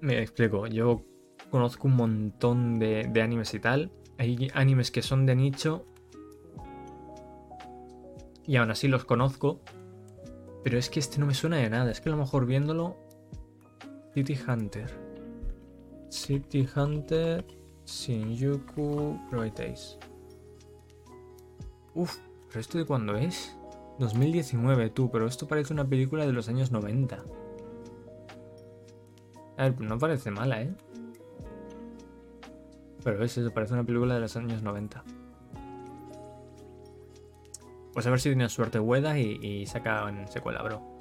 Speaker 1: Me explico. Yo conozco un montón de, animes y tal. Hay animes que son de nicho. Y aún así los conozco. Pero es que este no me suena de nada. Es que a lo mejor viéndolo. City Hunter. City Hunter. Shinjuku Private Uf, ¿pero esto de cuándo es? 2019, tú, pero esto parece una película de los años 90. A ver, no parece mala, ¿eh? Pero es eso, parece una película de los años 90. Pues a ver si tiene suerte Hueda y, y saca en secuela, bro.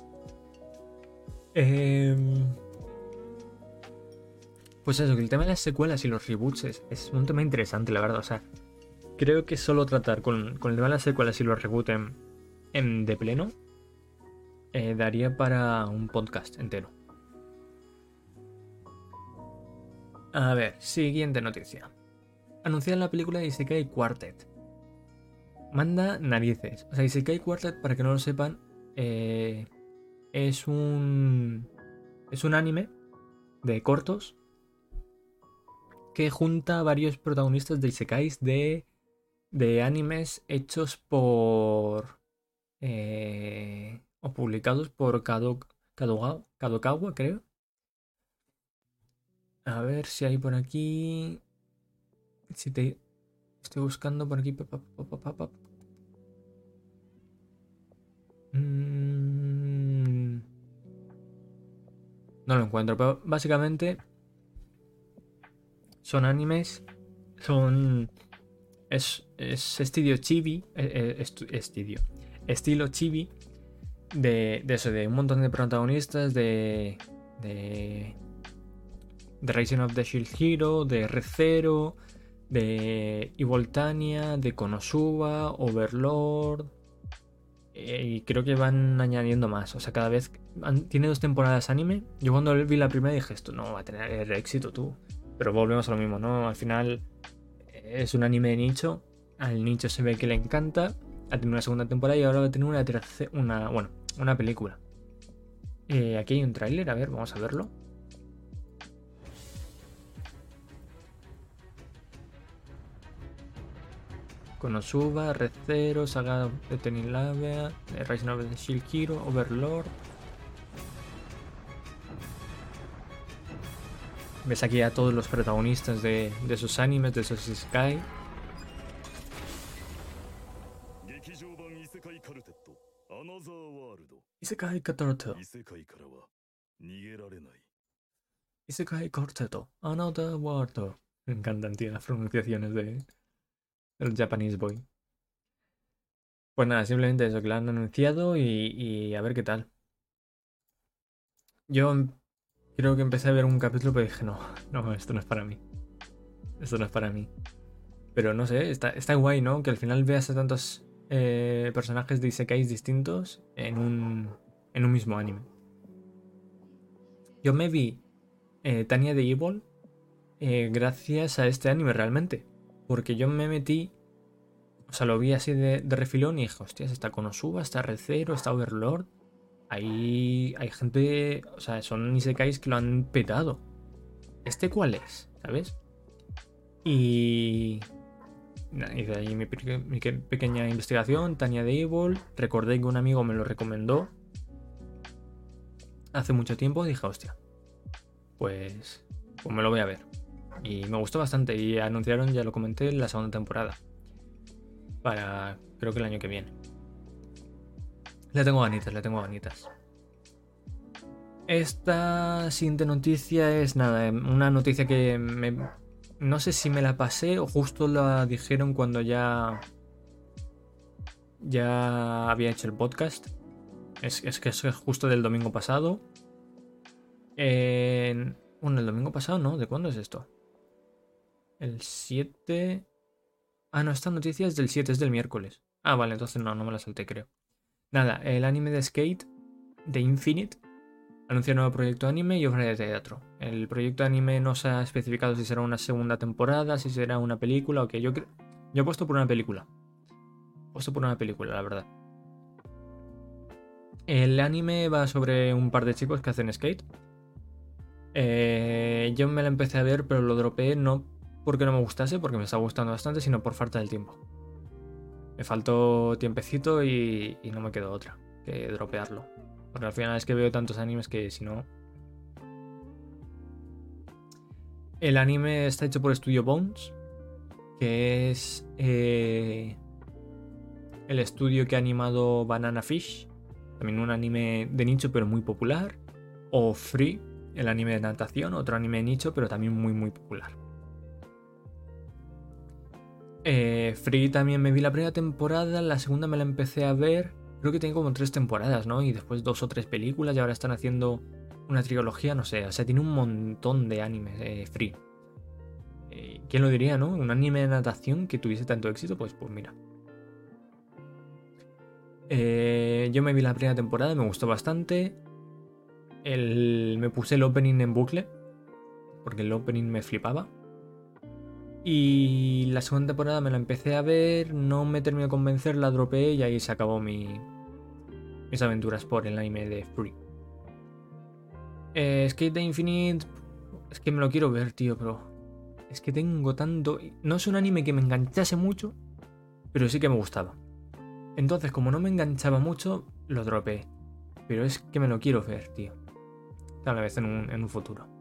Speaker 1: Em, pues eso, que el tema de las secuelas y los reboots es, un tema interesante, la verdad. O sea, creo que solo tratar con, el tema de las secuelas y los reboots en, de pleno eh, daría para un podcast entero. A ver, siguiente noticia. Anuncian la película de Isekai Quartet. Manda narices. O sea, Isekai Quartet, para que no lo sepan, eh, es un. Es un anime de cortos que junta varios protagonistas de Isekais de, de animes hechos por. Eh, o publicados por Kadokawa, creo. A ver si hay por aquí. Si te. Estoy buscando por aquí. Mm. No lo encuentro, pero básicamente son animes. Son. Es, es estilo chibi. Eh, eh, estilo. Estilo chibi. De, de eso, de un montón de protagonistas. De. De. The Rising of the Shield Hero, de R0, de Ivoltania, de Konosuba, Overlord. Eh, y creo que van añadiendo más. O sea, cada vez. tiene dos temporadas anime. Yo cuando vi la primera dije, esto no va a tener éxito tú. Pero volvemos a lo mismo, ¿no? Al final es un anime de nicho. Al nicho se ve que le encanta. Ha tenido una segunda temporada y ahora va a tener una tercera. Una, bueno, una película. Eh, aquí hay un tráiler, a ver, vamos a verlo. Konosuba, Red Zero, Saga de Tenilavia, Rising of the Shield Hero, Overlord. Ves aquí a todos los protagonistas de, de esos animes, de esos Sky. Isekai Katorto. Isekai Quarteto. Another World. Me encantan, tío, las pronunciaciones de, el Japanese Boy. Pues nada, simplemente eso, que lo han anunciado y, a ver qué tal. Yo creo que empecé a ver un capítulo, pero dije, no, no, esto no es para mí. Esto no es para mí. Pero no sé, está, está guay, ¿no? Que al final veas a tantos eh, personajes de Isekais distintos en un, en un mismo anime. Yo me vi eh, Tania de Evil eh, gracias a este anime realmente. Porque yo me metí, o sea, lo vi así de, refilón y dije, hostias, está Konosuba, está Recero, está Overlord. Ahí hay gente, o sea, son isekais que lo han petado. ¿Este cuál es? ¿Sabes? Y... Hice ahí mi, mi, pequeña investigación, Tania de Evil. Recordé que un amigo me lo recomendó hace mucho tiempo. Dije, hostia, pues, pues me lo voy a ver. Y me gustó bastante y anunciaron, ya lo comenté, la segunda temporada. Para creo que el año que viene. Le tengo ganitas, le tengo ganitas. Esta siguiente noticia es nada, una noticia que me, no sé si me la pasé o justo la dijeron cuando ya ya había hecho el podcast. Es, es que es justo del domingo pasado. En, bueno, el domingo pasado no, ¿de cuándo es esto? El 7. Ah, no, esta noticia es del 7, es del miércoles. Ah, vale, entonces no, no me la salté, creo. Nada, el anime de Skate, de Infinite, anuncia un nuevo proyecto anime y obra de teatro. El proyecto anime no se ha especificado si será una segunda temporada, si será una película o qué. Yo, yo he puesto por una película. He puesto por una película, la verdad. El anime va sobre un par de chicos que hacen skate. Eh, yo me la empecé a ver, pero lo dropeé no porque no me gustase, porque me está gustando bastante, sino por falta del tiempo. Me faltó tiempecito y, no me quedó otra que dropearlo. Porque al final es que veo tantos animes que si no... El anime está hecho por Studio Bones, que es eh, el estudio que ha animado Banana Fish, también un anime de nicho pero muy popular, o Free, el anime de natación, otro anime de nicho pero también muy muy popular. Eh, Free también me vi la primera temporada, la segunda me la empecé a ver. Creo que tiene como tres temporadas, ¿no? Y después dos o tres películas y ahora están haciendo una trilogía, no sé. O sea, tiene un montón de animes eh, Free. Eh, ¿Quién lo diría, no? Un anime de natación que tuviese tanto éxito, pues, pues mira. yo me vi la primera temporada, me gustó bastante. me puse el opening en bucle, porque el opening me flipaba. Y la segunda temporada me la empecé a ver, no me terminó de convencer, la dropeé y ahí se acabó mi, mis aventuras por el anime de Free. Eh, Skate the Infinite, es que me lo quiero ver, tío, pero es que tengo tanto... No es un anime que me enganchase mucho, pero sí que me gustaba. Entonces, como no me enganchaba mucho, lo dropeé. Pero es que me lo quiero ver, tío. Tal vez en un, en un futuro.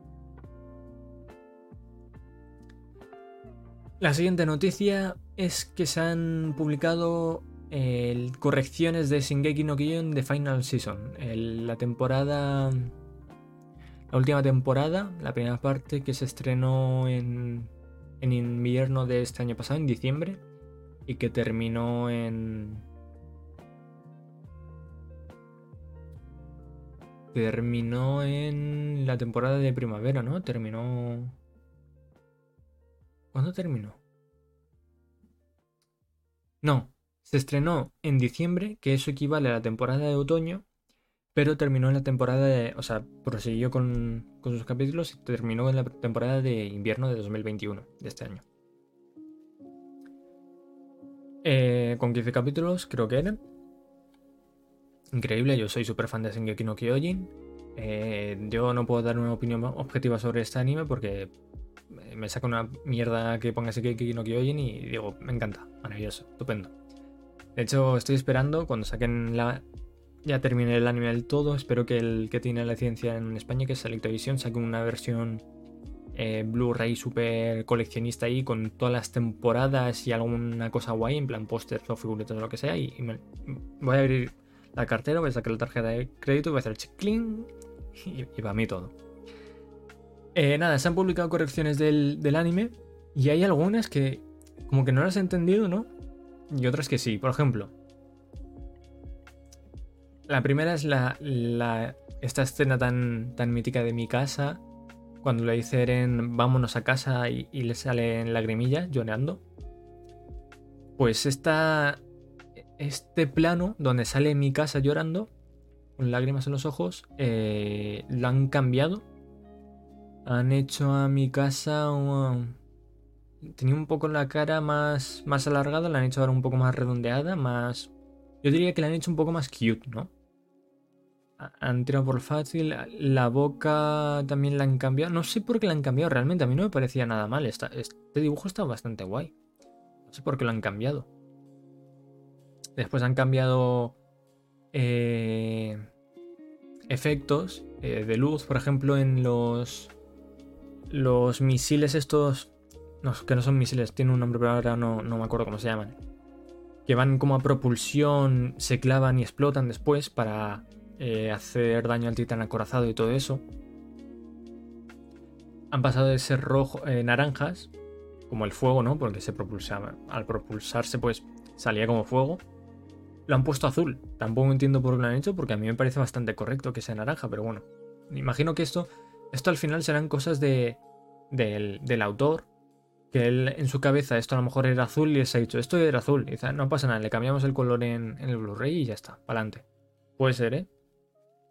Speaker 1: La siguiente noticia es que se han publicado eh, correcciones de Shingeki no Kyojin de Final Season. la temporada. La última temporada, la primera parte que se estrenó en, en invierno de este año pasado, en diciembre, y que terminó en. Terminó en la temporada de primavera, ¿no? Terminó. ¿Cuándo terminó? No, se estrenó en diciembre, que eso equivale a la temporada de otoño, pero terminó en la temporada de. O sea, prosiguió con, sus capítulos y terminó en la temporada de invierno de 2021, de este año. Eh, con 15 capítulos, creo que eran. Increíble, yo soy súper fan de Shingeki no Kyojin. Eh, yo no puedo dar una opinión objetiva sobre este anime porque me saca una mierda que ponga ese que no Kyojin y digo, me encanta, maravilloso, estupendo. De hecho, estoy esperando cuando saquen la. Ya termine el anime del todo. Espero que el que tiene la licencia en España, que es Selectavision, saque una versión eh, Blu-ray super coleccionista ahí con todas las temporadas y alguna cosa guay, en plan pósters o figuritas o lo que sea. Y, voy a abrir la cartera, voy a sacar la tarjeta de crédito, voy a hacer chick y, y para mí todo. Eh, nada, se han publicado correcciones del, anime y hay algunas que como que no las he entendido, ¿no? Y otras que sí. Por ejemplo, la primera es la, esta escena tan, tan mítica de mi casa, cuando le dice Eren vámonos a casa y, le sale en lagrimilla llorando. Pues esta, este plano donde sale mi casa llorando con lágrimas en los ojos, eh, lo han cambiado. Han hecho a mi casa tenía un poco la cara más, más alargada, la han hecho ahora un poco más redondeada, más... Yo diría que la han hecho un poco más cute, ¿no? Han tirado por fácil, la boca también la han cambiado. No sé por qué la han cambiado realmente, a mí no me parecía nada mal. este dibujo está bastante guay. No sé por qué lo han cambiado. Después han cambiado eh, efectos eh, de luz, por ejemplo, en los, los misiles estos no, que no son misiles, tiene un nombre, pero ahora no, me acuerdo cómo se llaman. Que van como a propulsión, se clavan y explotan después para eh, hacer daño al titán acorazado y todo eso. Han pasado de ser rojo, eh, naranjas, como el fuego, ¿no? Porque se propulsaba. Al propulsarse, pues salía como fuego. Lo han puesto azul. Tampoco entiendo por qué lo han hecho, porque a mí me parece bastante correcto que sea naranja, pero bueno. Imagino que esto, esto al final serán cosas de, del, del autor que él en su cabeza esto a lo mejor era azul y se ha dicho, esto era azul. Y no pasa nada, le cambiamos el color en, el Blu-ray y ya está, para adelante. Puede ser, ¿eh?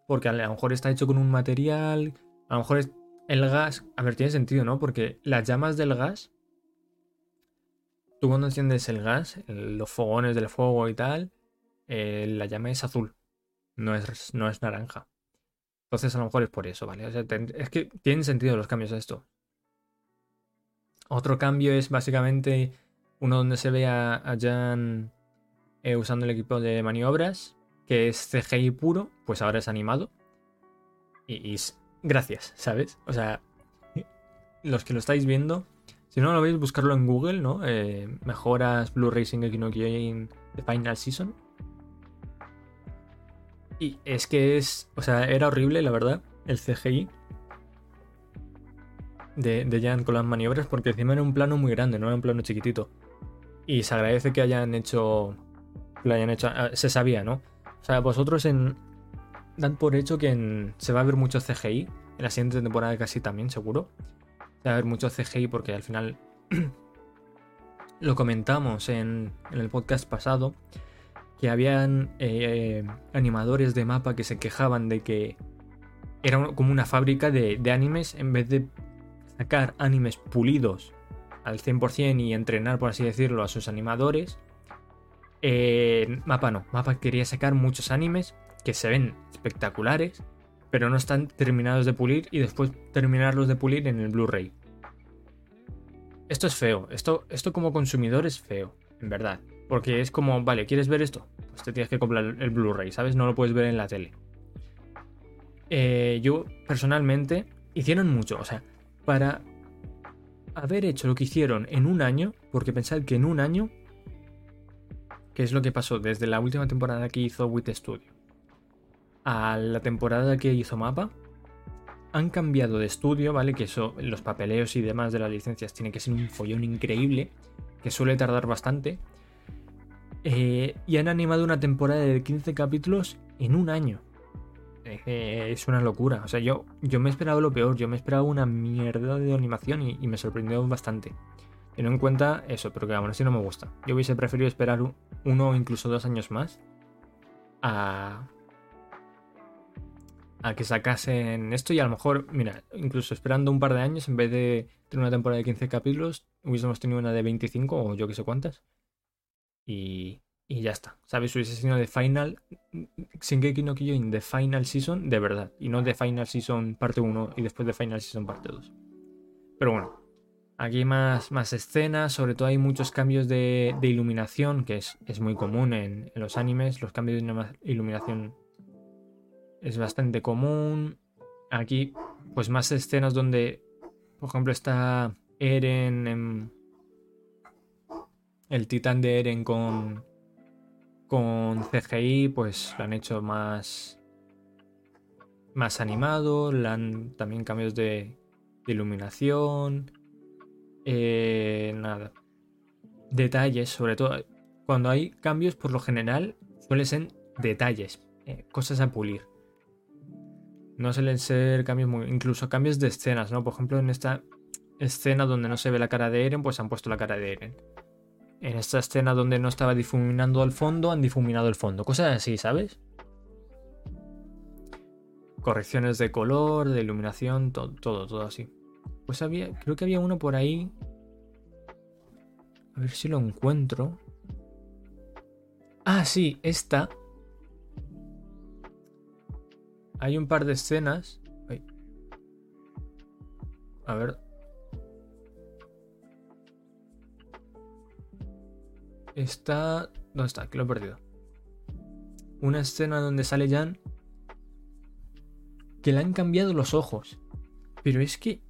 Speaker 1: Porque a lo mejor está hecho con un material, a lo mejor es el gas, a ver, tiene sentido, ¿no? Porque las llamas del gas, tú cuando enciendes el gas, los fogones del fuego y tal, eh, la llama es azul, no es, no es naranja. Entonces a lo mejor es por eso, ¿vale? O sea, es que tienen sentido los cambios a esto. Otro cambio es básicamente uno donde se ve a, Jan eh, usando el equipo de maniobras, que es CGI puro, pues ahora es animado. Y, gracias, ¿sabes? O sea, los que lo estáis viendo, si no lo veis, buscarlo en Google, ¿no? Eh, mejoras Blu-ray Shingeki en The Final Season. Y es que es, o sea, era horrible, la verdad, el CGI de, de Jan con las maniobras porque encima era un plano muy grande, no era un plano chiquitito. Y se agradece que hayan hecho. Lo hayan hecho. Ah, se sabía, ¿no? O sea, vosotros en. Dan por hecho que se va a ver mucho CGI. En la siguiente temporada casi también, seguro. Se va a ver mucho CGI porque al final. lo comentamos en, el podcast pasado. Que habían eh, animadores de mapa que se quejaban de que era como una fábrica de, animes en vez de sacar animes pulidos al 100% y entrenar, por así decirlo, a sus animadores. Eh, Mapa no, Mapa quería sacar muchos animes que se ven espectaculares, pero no están terminados de pulir y después terminarlos de pulir en el Blu-ray. Esto es feo, esto, esto como consumidor es feo, en verdad. Porque es como, vale, ¿quieres ver esto? Pues te tienes que comprar el Blu-ray, ¿sabes? No lo puedes ver en la tele. Eh, yo, personalmente, hicieron mucho, o sea, para haber hecho lo que hicieron en un año, porque pensad que en un año, que es lo que pasó desde la última temporada que hizo Wit Studio a la temporada que hizo Mapa, han cambiado de estudio, ¿vale? Que eso, los papeleos y demás de las licencias tiene que ser un follón increíble, que suele tardar bastante. Eh, y han animado una temporada de 15 capítulos en un año. Es una locura. O sea, yo, yo me esperaba lo peor. Yo me esperaba una mierda de animación y, me sorprendió bastante. Teniendo en cuenta eso, pero que aún así no me gusta. Yo hubiese preferido esperar uno o incluso dos años más a, a que sacasen esto y a lo mejor, mira, incluso esperando un par de años, en vez de tener una temporada de 15 capítulos, hubiésemos tenido una de 25 o yo que sé cuántas. Y, y ya está. ¿Sabes? Hubiese sido de Final. Shingeki no Kyojin de Final Season de verdad. Y no de Final Season parte 1 y después de Final Season parte 2. Pero bueno. Aquí más, más escenas. Sobre todo hay muchos cambios de, iluminación. Que es, es muy común en, en, los animes. Los cambios de iluminación es bastante común. Aquí, pues más escenas donde. Por ejemplo, está Eren en. El titán de Eren con, con CGI, pues lo han hecho más, más animado, le han también cambios de, iluminación, eh, nada. Detalles, sobre todo. Cuando hay cambios, por lo general, suelen ser detalles, eh, cosas a pulir. No suelen ser cambios muy. incluso cambios de escenas, ¿no? Por ejemplo, en esta escena donde no se ve la cara de Eren, pues han puesto la cara de Eren en esta escena donde no estaba difuminando el fondo, han difuminado el fondo. Cosas así, ¿sabes? correcciones de color, de iluminación, todo, todo, todo así. Pues había, creo que había uno por ahí. A ver si lo encuentro. Ah, sí, esta. Hay un par de escenas. A ver. Está... ¿Dónde está? Que lo he perdido. Una escena donde sale Jan. Que le han cambiado los ojos. Pero es que...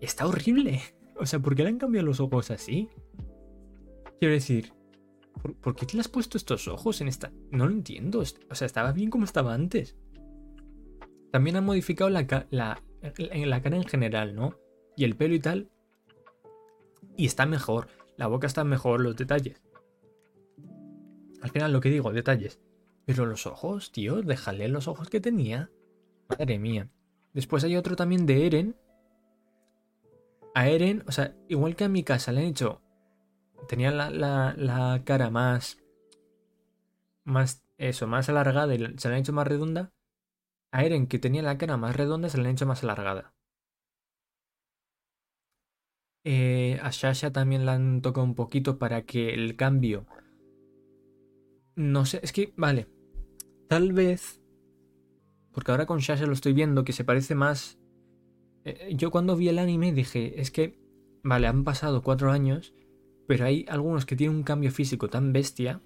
Speaker 1: Está horrible. O sea, ¿por qué le han cambiado los ojos así? Quiero decir... ¿Por, qué te le has puesto estos ojos en esta...? No lo entiendo. O sea, estaba bien como estaba antes. También han modificado la, la, la cara en general, ¿no? Y el pelo y tal. Y está mejor. La boca está mejor, los detalles. Al final lo que digo, detalles. Pero los ojos, tío, déjale los ojos que tenía. Madre mía. Después hay otro también de Eren. A Eren, o sea, igual que a mi casa le han hecho. Tenía la, la, cara más. Más. Eso, más alargada y se la han hecho más redonda. A Eren, que tenía la cara más redonda, se la han hecho más alargada. Eh, a Shasha también la han tocado un poquito para que el cambio no sé, es que, vale. Tal vez. Porque ahora con Shasha lo estoy viendo que se parece más. Eh, yo cuando vi el anime dije, es que, vale, han pasado cuatro años, pero hay algunos que tienen un cambio físico tan bestia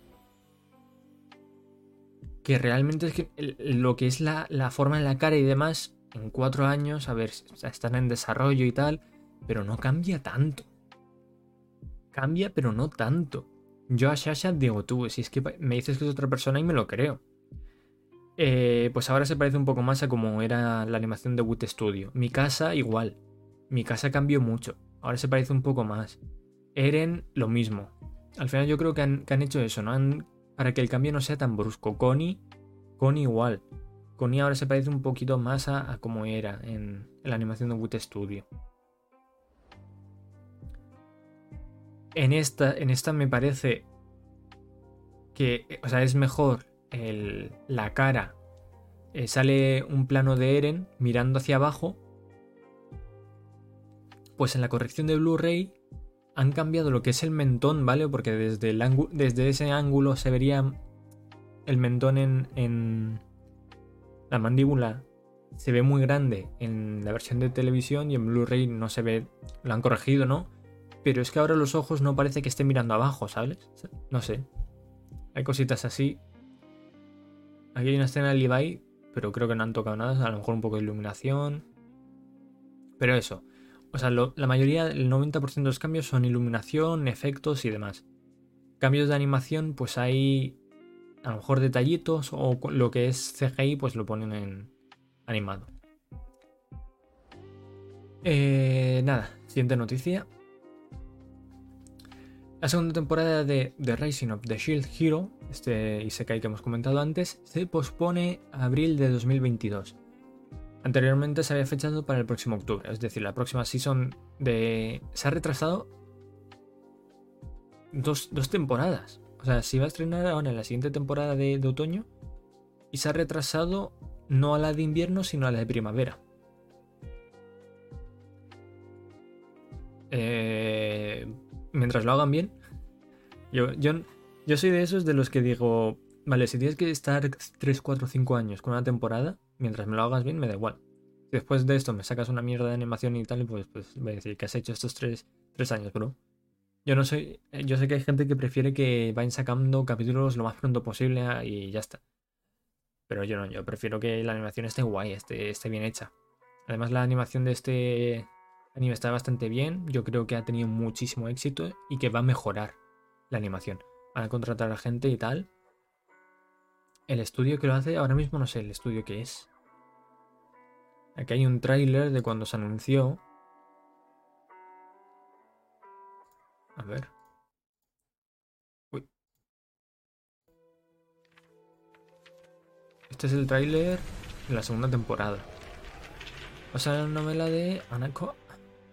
Speaker 1: que realmente es que lo que es la, la forma en la cara y demás, en cuatro años, a ver, están en desarrollo y tal, pero no cambia tanto. Cambia, pero no tanto. Yo a Shasha digo, tú, si es que me dices que es otra persona y me lo creo. Eh, pues ahora se parece un poco más a como era la animación de Wood Studio. Mi casa igual. Mi casa cambió mucho. Ahora se parece un poco más. Eren, lo mismo. Al final yo creo que han, hecho eso, ¿no? para que el cambio no sea tan brusco. Connie, Connie igual. Connie ahora se parece un poquito más a, como era en, la animación de Wood Studio. En esta, en esta me parece que, o sea, es mejor la cara. Eh, sale un plano de Eren mirando hacia abajo. Pues en la corrección de Blu-ray han cambiado lo que es el mentón, ¿vale? Porque desde, el desde ese ángulo se vería el mentón en, en la mandíbula. Se ve muy grande en la versión de televisión y en Blu-ray no se ve. Lo han corregido, ¿no? Pero es que ahora los ojos no parece que estén mirando abajo, ¿sabes? No sé. Hay cositas así. Aquí hay una escena de Levi, pero creo que no han tocado nada. A lo mejor un poco de iluminación. Pero eso. O sea, la mayoría, el 90% de los cambios son iluminación, efectos y demás. Cambios de animación, pues hay a lo mejor detallitos o lo que es CGI, pues lo ponen en animado. Eh, nada, siguiente noticia. La segunda temporada de The Rising of the Shield Hero, este Isekai que hemos comentado antes, se pospone a abril de 2022. Anteriormente se había fechado para el próximo octubre, es decir, la próxima season de... se ha retrasado dos, temporadas. O sea, se iba a estrenar ahora en la siguiente temporada de, de otoño y se ha retrasado no a la de invierno, sino a la de primavera. Eh, mientras lo hagan bien. Yo, yo, yo soy de esos de los que digo, vale, si tienes que estar 3, 4, 5 años con una temporada, mientras me lo hagas bien, me da igual. Después de esto me sacas una mierda de animación y tal, pues, pues voy a decir que has hecho estos 3, 3 años, bro. Yo no soy. Yo sé que hay gente que prefiere que vayan sacando capítulos lo más pronto posible y ya está. Pero yo no, yo prefiero que la animación esté guay, esté, esté bien hecha. Además, la animación de este anime está bastante bien, yo creo que ha tenido muchísimo éxito y que va a mejorar la animación. Van a contratar a gente y tal. El estudio que lo hace, ahora mismo no sé el estudio que es. Aquí hay un tráiler de cuando se anunció. A ver. Uy. Este es el tráiler de la segunda temporada. O sea, la novela de Anako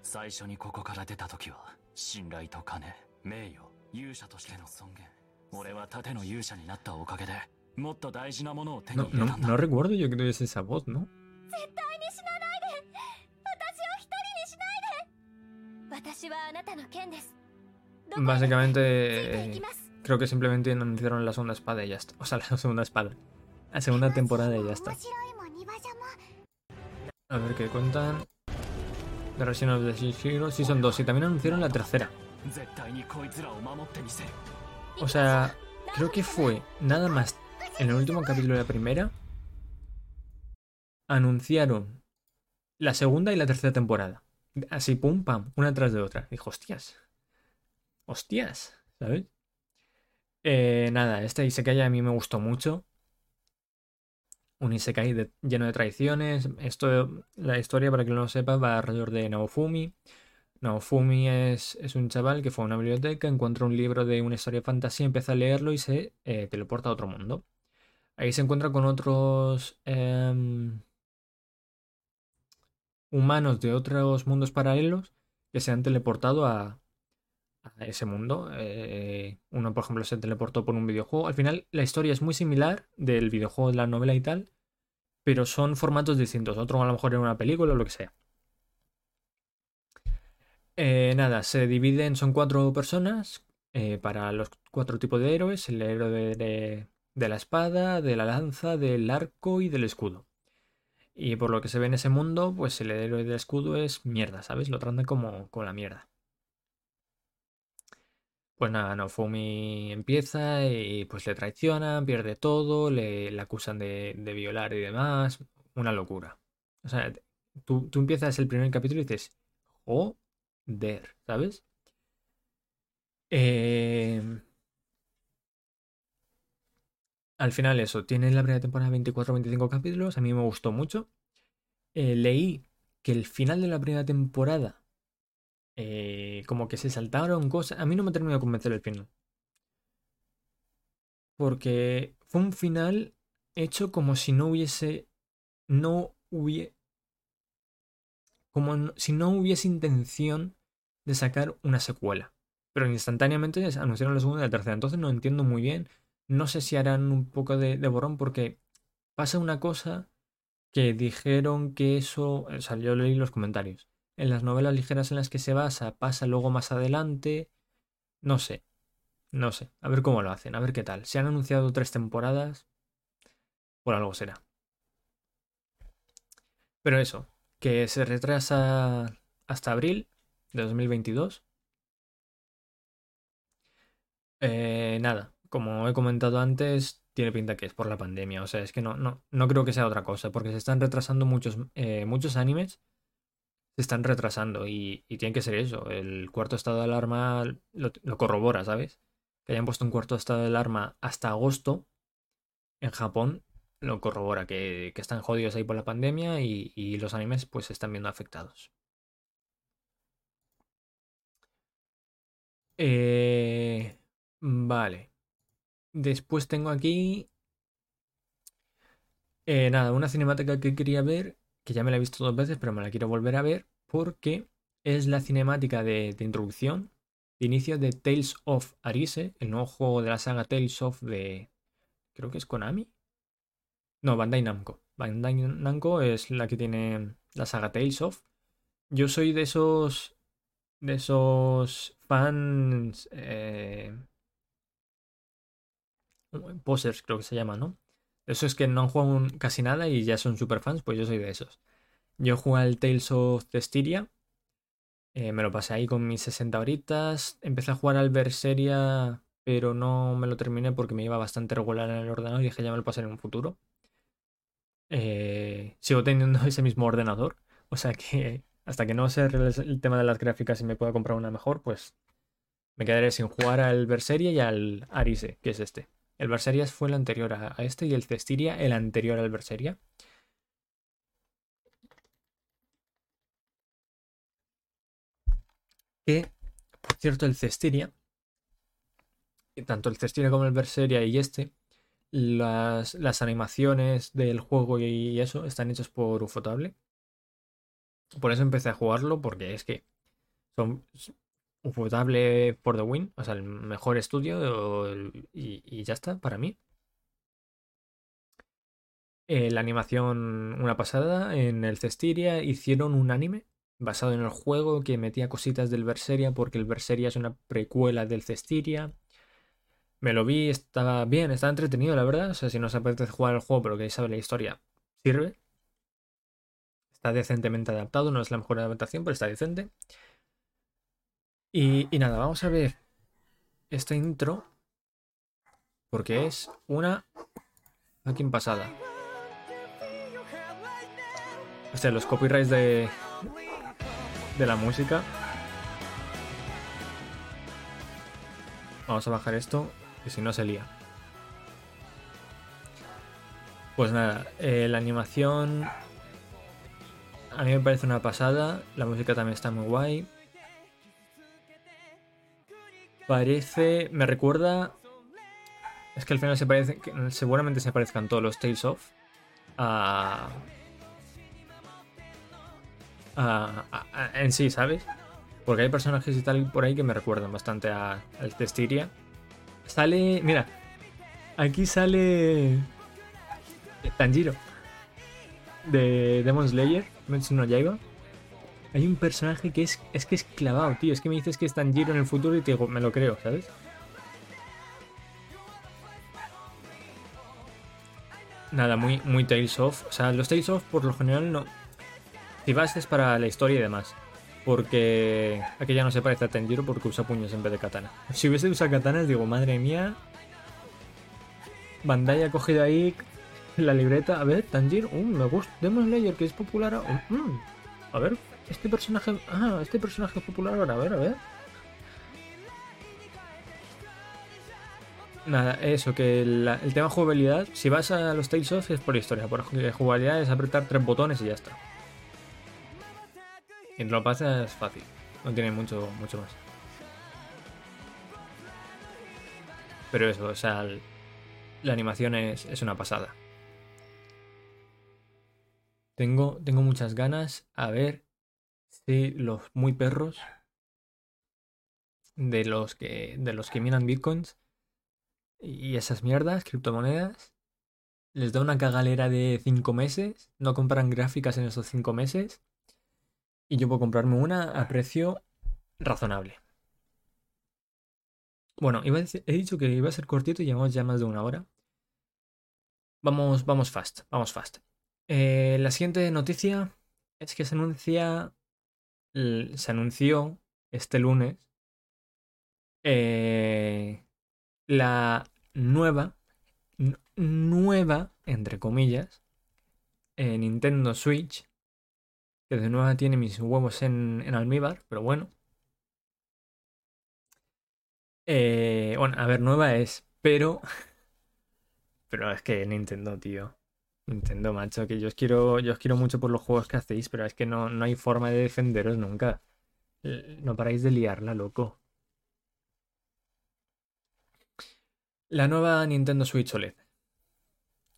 Speaker 1: 最初にここから出た時は信頼と金名誉勇者としての尊厳俺は盾の勇者になったおかげでもっと大事なものを手に入れたんだ no, no, no recuerdo yo que tuviese esa voz, ¿no?
Speaker 2: 絶対に死なないで私を一人にしないで私はあなたの剣ですどこへでもついてい
Speaker 1: Básicamente,
Speaker 2: き
Speaker 1: eh,
Speaker 2: ます
Speaker 1: creo que simplemente anunciaron la segunda espada y ya está. O sea, la segunda espada. La segunda temporada y ya está.
Speaker 2: 面白いも庭じゃも
Speaker 1: A ver qué cuentan. de Resident of the Season 2 y también anunciaron la tercera. O sea, creo que fue nada más en el último capítulo de la primera anunciaron la segunda y la tercera temporada. Así, pum, pam, una tras de otra. Dijo, hostias. Hostias, ¿sabes? Eh, nada, esta Isekai a mí me gustó mucho. Un Isekai lleno de traiciones. Esto, la historia, para quien no lo sepa, va alrededor de Naofumi. Naofumi es, un chaval que fue a una biblioteca, encuentra un libro de una historia de fantasía, empieza a leerlo y se eh, teleporta a otro mundo. Ahí se encuentra con otros em, humanos de otros mundos paralelos que se han teleportado a, a ese mundo. Eh, uno, por ejemplo, se teleportó por un videojuego. Al final, la historia es muy similar del videojuego, de la novela y tal, pero son formatos distintos. Otro a lo mejor en una película o lo que sea. Eh, nada, se dividen, son cuatro personas eh, para los cuatro tipos de héroes. El héroe de, la espada, de la lanza, del arco y del escudo. Y por lo que se ve en ese mundo, pues el héroe del escudo es mierda, ¿sabes? Lo tratan como, como la mierda. Pues nada, Nofumi empieza y pues le traicionan, pierde todo, le, acusan de, violar y demás. Una locura. O sea, tú, tú empiezas el primer capítulo y dices, joder, ¿sabes? Eh, al final eso, tiene la primera temporada 24 o 25 capítulos, a mí me gustó mucho. Eh, leí que el final de la primera temporada, eh, como que se saltaron cosas, a mí no me terminó de convencer el final. Porque fue un final hecho como si no hubiese, no hubiese, como si no hubiese intención de sacar una secuela. Pero instantáneamente anunciaron la segunda y la tercera. Entonces no entiendo muy bien. No sé si harán un poco de, de borrón porque pasa una cosa que dijeron que eso, o sea, yo leí los comentarios. En las novelas ligeras en las que se basa pasa luego más adelante. No sé, no sé. A ver cómo lo hacen, a ver qué tal. Se han anunciado tres temporadas. Por algo será. Pero eso, que se retrasa hasta abril de 2022. Eh, nada, como he comentado antes, tiene pinta que es por la pandemia. O sea, es que no, no, no creo que sea otra cosa, porque se están retrasando muchos, eh, muchos animes. Se están retrasando y, y tiene que ser eso. El cuarto estado de alarma lo, corrobora, ¿sabes? Que hayan puesto un cuarto estado de alarma hasta agosto en Japón lo corrobora, que, están jodidos ahí por la pandemia y, y los animes pues se están viendo afectados. Eh, vale. Después tengo aquí... eh, nada, una cinemática que quería ver, que ya me la he visto dos veces, pero me la quiero volver a ver, porque es la cinemática de, introducción, de inicio de Tales of Arise, el nuevo juego de la saga Tales of de... Creo que es Konami. No, Bandai Namco. Bandai Namco es la que tiene la saga Tales of. Yo soy de esos. De esos fans. Eh, posers, creo que se llama, ¿no? De esos que no han jugado casi nada y ya son super fans, pues yo soy de esos. Yo jugué al Tales of Cestiria. eh, me lo pasé ahí con mis 60 horitas. Empecé a jugar al Berseria, pero no me lo terminé porque me iba bastante regular en el ordenador y dije ya me lo pasaré en un futuro. Eh, sigo teniendo ese mismo ordenador. O sea que hasta que no se arregle el tema de las gráficas y me pueda comprar una mejor, pues me quedaré sin jugar al Berseria y al Arise, que es este. El Berseria fue el anterior a, este y el Cestiria el anterior al Berseria. Que, por cierto, el Cestiria, tanto el Cestiria como el Berseria y este, las, las animaciones del juego y eso están hechos por Ufotable. Por eso empecé a jugarlo, porque es que son Ufotable por the win, o sea, el mejor estudio y, ya está, para mí. Eh, la animación, una pasada. En el Cestiria hicieron un anime basado en el juego que metía cositas del Berseria porque el Berseria es una precuela del Cestiria. Me lo vi, estaba bien, estaba entretenido, la verdad. O sea, si no se apetece jugar el juego pero que sabe la historia, sirve. Está decentemente adaptado, no es la mejor adaptación, pero está decente. Y, nada, vamos a ver esta intro porque es una fucking pasada. O sea, los copyrights de, de la música. Vamos a bajar esto, que si no se lía. Pues nada, eh, la animación a mí me parece una pasada. La música también está muy guay. Parece. Me recuerda. Es que al final se parece. Seguramente se parezcan todos los Tales of. A. a, en sí, ¿sabes? Porque hay personajes y tal por ahí que me recuerdan bastante a, al Testiria. Sale. Mira. Aquí sale. Tanjiro. De Demon Slayer. no Yaiba. Hay un personaje que es, es que es clavado, tío. Es que me dices que es Tanjiro en el futuro y te digo, me lo creo, ¿sabes? Nada, muy, muy Tales of. O sea, los Tales of por lo general no. Si vas es para la historia y demás. Porque aquella no se parece a Tanjiro porque usa puños en vez de katana. Si hubiese usado katanas, digo, madre mía. Bandai ha cogido ahí la libreta. A ver, Tanjiro. Uh, me gusta. Demon Slayer, que es popular. Uh, a ver, este personaje. Ah, este personaje popular ahora, a ver, a ver. Nada, eso, que el, tema jugabilidad, si vas a los Tales of es por historia, por jugabilidad es apretar tres botones y ya está. Y lo pasa es fácil, no tiene mucho, mucho más. Pero eso, o sea, la animación es, es una pasada. Tengo, tengo muchas ganas a ver Sí, los muy perros de los que de los que miran bitcoins y esas mierdas, criptomonedas, les da una cagalera de 5 meses, no compran gráficas en esos 5 meses y yo puedo comprarme una a precio razonable. Bueno, he dicho que iba a ser cortito y llevamos ya más de una hora. Vamos, vamos fast, vamos fast. Eh, la siguiente noticia es que se anuncia se anunció este lunes eh, la nueva, nueva, entre comillas, eh, Nintendo Switch, que de nuevo tiene mis huevos en, almíbar, pero bueno. Eh, bueno, a ver, nueva es, pero... Pero es que Nintendo, tío. Nintendo, macho, que yo os quiero, yo os quiero mucho por los juegos que hacéis, pero es que no, no hay forma de defenderos nunca. Eh, no paráis de liarla, loco. La nueva Nintendo Switch OLED.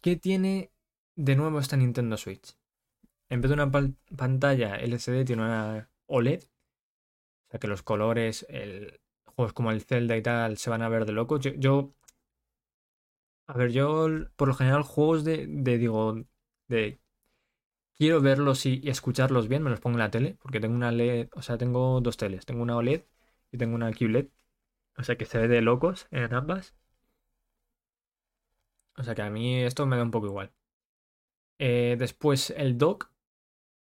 Speaker 1: ¿Qué tiene de nuevo esta Nintendo Switch? En vez de una pantalla LCD tiene una OLED. O sea que los colores, el, juegos como el Zelda y tal se van a ver de loco. yo a ver, yo por lo general juegos de, de digo, de quiero verlos y, escucharlos bien, me los pongo en la tele, porque tengo una LED, o sea, tengo dos teles, tengo una OLED y tengo una QLED, o sea que se ve de locos en ambas. O sea que a mí esto me da un poco igual. Eh, después el dock,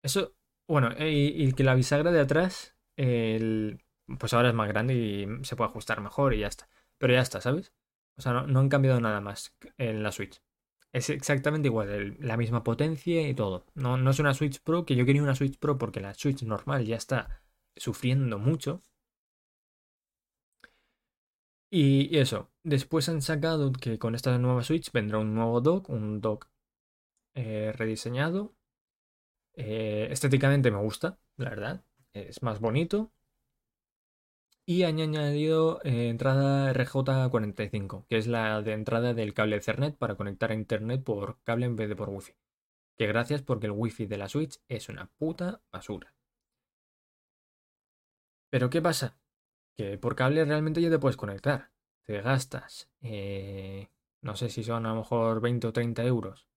Speaker 1: eso, bueno, y, que la bisagra de atrás, el, pues ahora es más grande y se puede ajustar mejor y ya está. Pero ya está, ¿sabes? O sea, no, han cambiado nada más en la Switch. Es exactamente igual, la misma potencia y todo. No, no es una Switch Pro, que yo quería una Switch Pro porque la Switch normal ya está sufriendo mucho. Y eso, después han sacado que con esta nueva Switch vendrá un nuevo dock, un dock eh, rediseñado. Eh, estéticamente me gusta, la verdad. Es más bonito. Y han añadido eh, entrada RJ45, que es la de entrada del cable Ethernet para conectar a Internet por cable en vez de por Wi-Fi. Que gracias porque el Wi-Fi de la Switch es una puta basura. Pero ¿qué pasa? Que por cable realmente ya te puedes conectar. Te gastas, eh, no sé si son a lo mejor 20 o 30 euros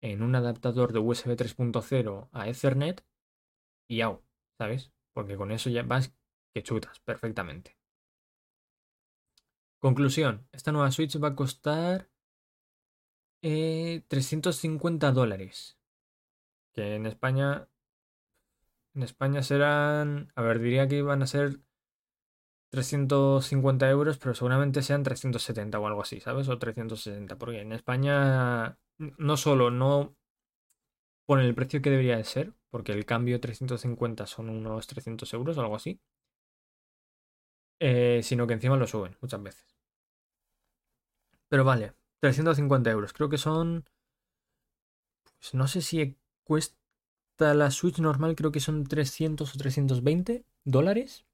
Speaker 1: en un adaptador de USB 3.0 a Ethernet y au, ¿sabes? Porque con eso ya vas que chutas perfectamente. Conclusión, esta nueva Switch va a costar 350 eh, dólares. Que en España... En España serán... A ver, diría que iban a ser 350 euros, pero seguramente sean 370 o algo así, ¿sabes? O 360, porque en España no solo no ponen el precio que debería de ser, porque el cambio 350 son unos 300 euros o algo así, eh, sino que encima lo suben muchas veces. Pero vale, 350 euros, creo que son... Pues no sé si cuesta la Switch normal, creo que son 300 o 320 dólares.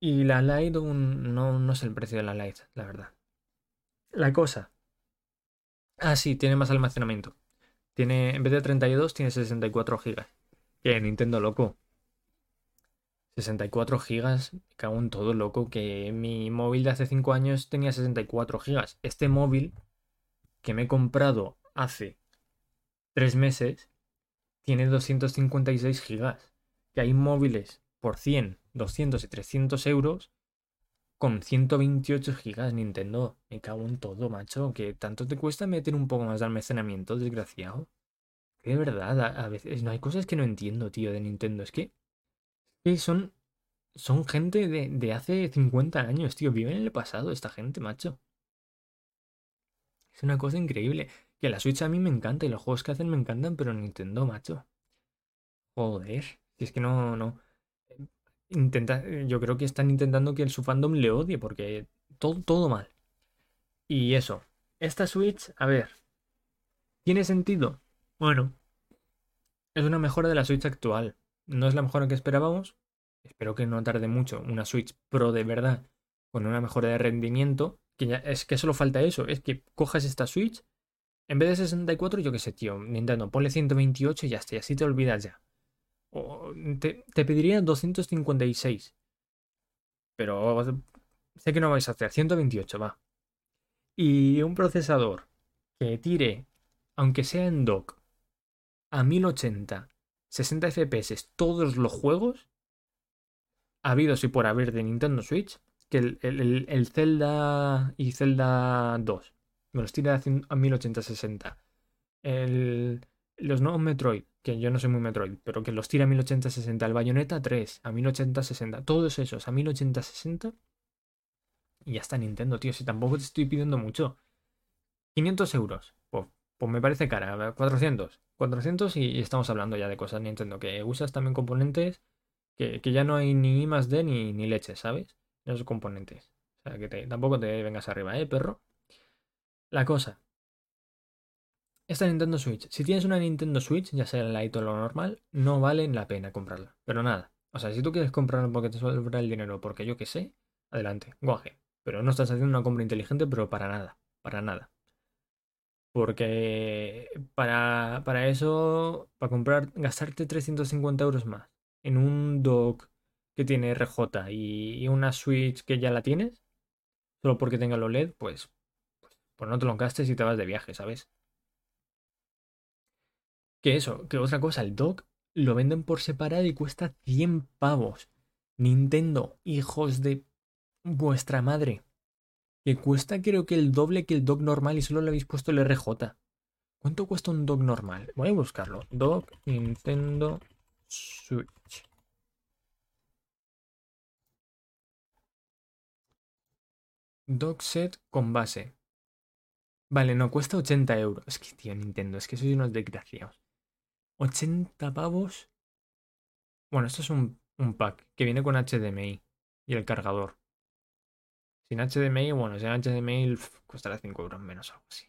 Speaker 1: Y la Lite no, no es el precio de la Lite, la verdad. La cosa. Ah, sí, tiene más almacenamiento. Tiene, en vez de 32, tiene 64 GB. Que Nintendo loco. 64 GB, me cago en todo loco. Que mi móvil de hace 5 años tenía 64 GB. Este móvil que me he comprado hace 3 meses tiene 256 GB. Que hay móviles por 100, 200 y 300 euros con 128 gigas Nintendo. Me cago en todo, macho. Que tanto te cuesta meter un poco más de almacenamiento, desgraciado. De verdad, a, veces no hay cosas que no entiendo, tío, de Nintendo. Es que, son, son gente de, de hace 50 años, tío. Viven en el pasado esta gente, macho. Es una cosa increíble. Que la Switch a mí me encanta y los juegos que hacen me encantan, pero Nintendo, macho. Joder. Si es que no, no intenta, yo creo que están intentando que su fandom le odie porque todo, todo mal. Y eso, esta Switch, a ver, ¿tiene sentido? Bueno, es una mejora de la Switch actual. No es la mejora que esperábamos. Espero que no tarde mucho una Switch Pro de verdad con una mejora de rendimiento. Que ya, es que solo falta eso. Es que cojas esta Switch. En vez de 64, yo qué sé, tío. Nintendo, ponle 128 y ya está. Y así te olvidas ya te, pediría 256. Pero sé que no vais a hacer. 128 va. Y un procesador que tire, aunque sea en dock, a 1080, 60 FPS todos los juegos, habidos y por haber de Nintendo Switch, que el, el, el Zelda y Zelda 2 me los tira a 1080, 60. El, los nuevos Metroid que yo no soy muy Metroid, pero que los tira a 1080-60, el Bayonetta 3 a 1080-60, todos esos a 1080-60 y ya está Nintendo, tío, si tampoco te estoy pidiendo mucho. 500 euros, pues, pues me parece cara, 400, 400 y, estamos hablando ya de cosas Nintendo, que usas también componentes que, ya no hay ni I más D ni, ni leche, ¿sabes? Esos componentes. O sea, que tampoco te vengas arriba, ¿eh, perro? La cosa, esta Nintendo Switch, si tienes una Nintendo Switch, ya sea la o la normal, no vale la pena comprarla. Pero nada. O sea, si tú quieres comprarla porque te sobra el dinero, porque yo qué sé, adelante, guaje. Pero no estás haciendo una compra inteligente, pero para nada. Para nada. Porque para, para eso, para comprar, gastarte 350 euros más en un dock que tiene RJ y, una Switch que ya la tienes, solo porque tenga los LED, pues, pues, pues no te lo gastes y te vas de viaje, ¿sabes? Que eso, que otra cosa, el dock lo venden por separado y cuesta 100 pavos. Nintendo, hijos de vuestra madre. Que cuesta creo que el doble que el dock normal y solo le habéis puesto el RJ. ¿Cuánto cuesta un dock normal? Voy a buscarlo. Dock Nintendo Switch. Dock set con base. Vale, no, cuesta 80 euros. Es que, tío, Nintendo, es que soy unos desgraciados. 80 pavos. Bueno, esto es un, pack que viene con HDMI y el cargador. Sin HDMI, bueno, sin HDMI costará 5 euros menos, algo así.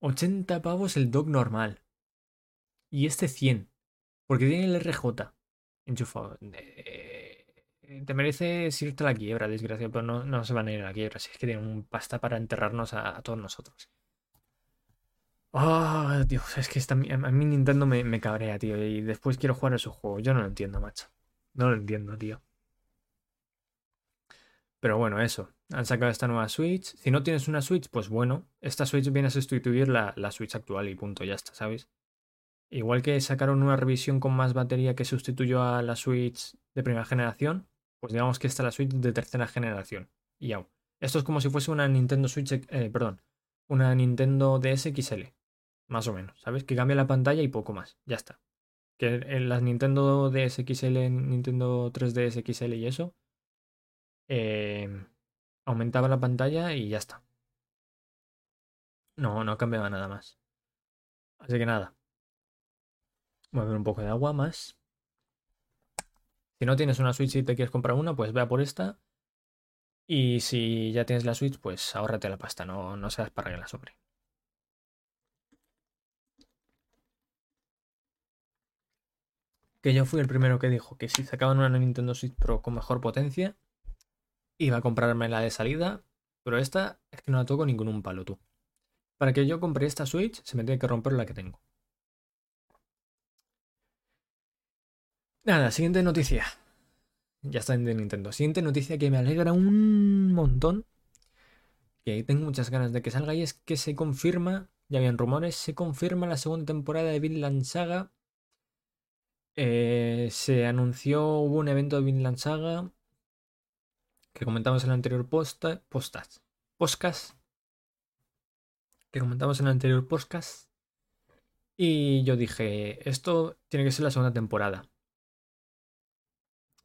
Speaker 1: 80 pavos el dock normal. Y este 100. Porque tiene el RJ enchufado. te mereces irte la quiebra, desgracia, pero no, no se van a ir a la quiebra. Si es que tienen un pasta para enterrarnos a todos nosotros. Ah, Dios, es que a mí Nintendo me, cabrea, tío. Y después quiero jugar a su juego. Yo no lo entiendo, macho. No lo entiendo, tío. Pero bueno, eso. Han sacado esta nueva Switch. Si no tienes una Switch, pues bueno, esta Switch viene a sustituir la, la Switch actual y punto, ya está, ¿sabes? Igual que sacaron una revisión con más batería que sustituyó a la Switch de primera generación, pues digamos que esta es la Switch de tercera generación. Y aún. Esto es como si fuese una Nintendo Switch, eh, perdón, una Nintendo DS XL. Más o menos, ¿sabes? Que cambia la pantalla y poco más. Ya está. Que en las Nintendo DS XL, Nintendo 3DS XL y eso, eh, aumentaba la pantalla y ya está. No, no cambiaba nada más. Así que nada. Voy a beber un poco de agua más. Si no tienes una Switch y te quieres comprar una, pues vea por esta. Y si ya tienes la Switch, pues ahórrate la pasta, no, no seas para la sobre. Que yo fui el primero que dijo que si sacaban una Nintendo Switch Pro con mejor potencia, iba a comprarme la de salida, pero esta es que no la toco ningún palo tú. Para que yo compre esta Switch, se me tiene que romper la que tengo. Nada, siguiente noticia. Ya está en Nintendo. Siguiente noticia que me alegra un montón. Que tengo muchas ganas de que salga y es que se confirma, ya habían rumores, se confirma la segunda temporada de Vinland Saga. Eh, se anunció, hubo un evento de Vinland Saga que comentamos en el anterior posta, postas, podcast, que comentamos en el anterior podcast. Y yo dije, esto tiene que ser la segunda temporada.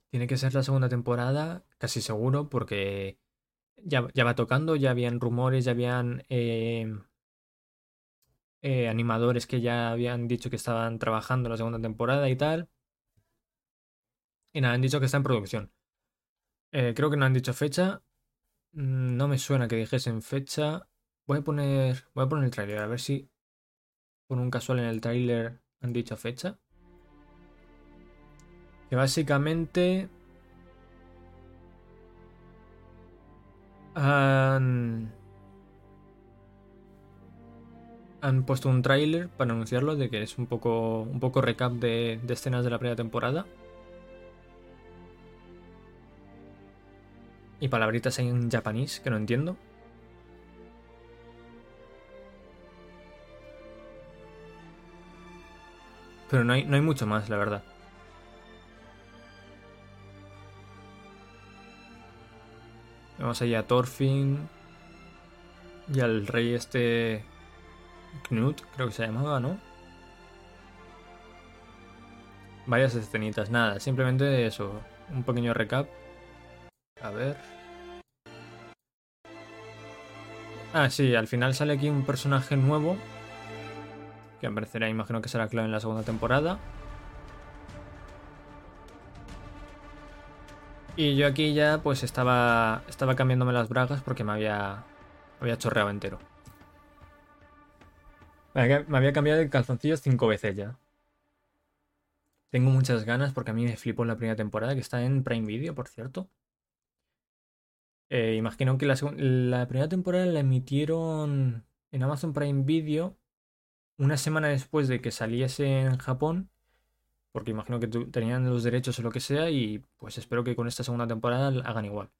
Speaker 1: Tiene que ser la segunda temporada, casi seguro, porque ya, va tocando, ya habían rumores, ya habían eh, eh, animadores que ya habían dicho que estaban trabajando la segunda temporada y tal. Y nada, han dicho que está en producción. Eh, creo que no han dicho fecha. Mm, no me suena que dijesen fecha. Voy a poner. Voy a poner el tráiler, a ver si. Por un casual en el tráiler han dicho fecha. Que básicamente han, han puesto un tráiler para anunciarlo de que es un poco, un poco recap de, de escenas de la primera temporada. Y palabritas en japonés que no entiendo. Pero no hay, no hay mucho más, la verdad. Vamos allá a Thorfinn. Y al rey este. Knut, creo que se llamaba, ¿no? Varias escenitas, nada, simplemente eso. Un pequeño recap. A ver. Ah, sí, al final sale aquí un personaje nuevo. Que aparecerá, imagino que será clave en la segunda temporada. Y yo aquí ya pues estaba, estaba cambiándome las bragas porque me había, había chorreado entero. Me había cambiado de calzoncillos cinco veces ya. Tengo muchas ganas porque a mí me flipó en la primera temporada que está en Prime Video, por cierto. Eh, imagino que la, primera temporada la emitieron en Amazon Prime Video una semana después de que saliese en Japón porque imagino que tenían los derechos o lo que sea y pues espero que con esta segunda temporada hagan igual.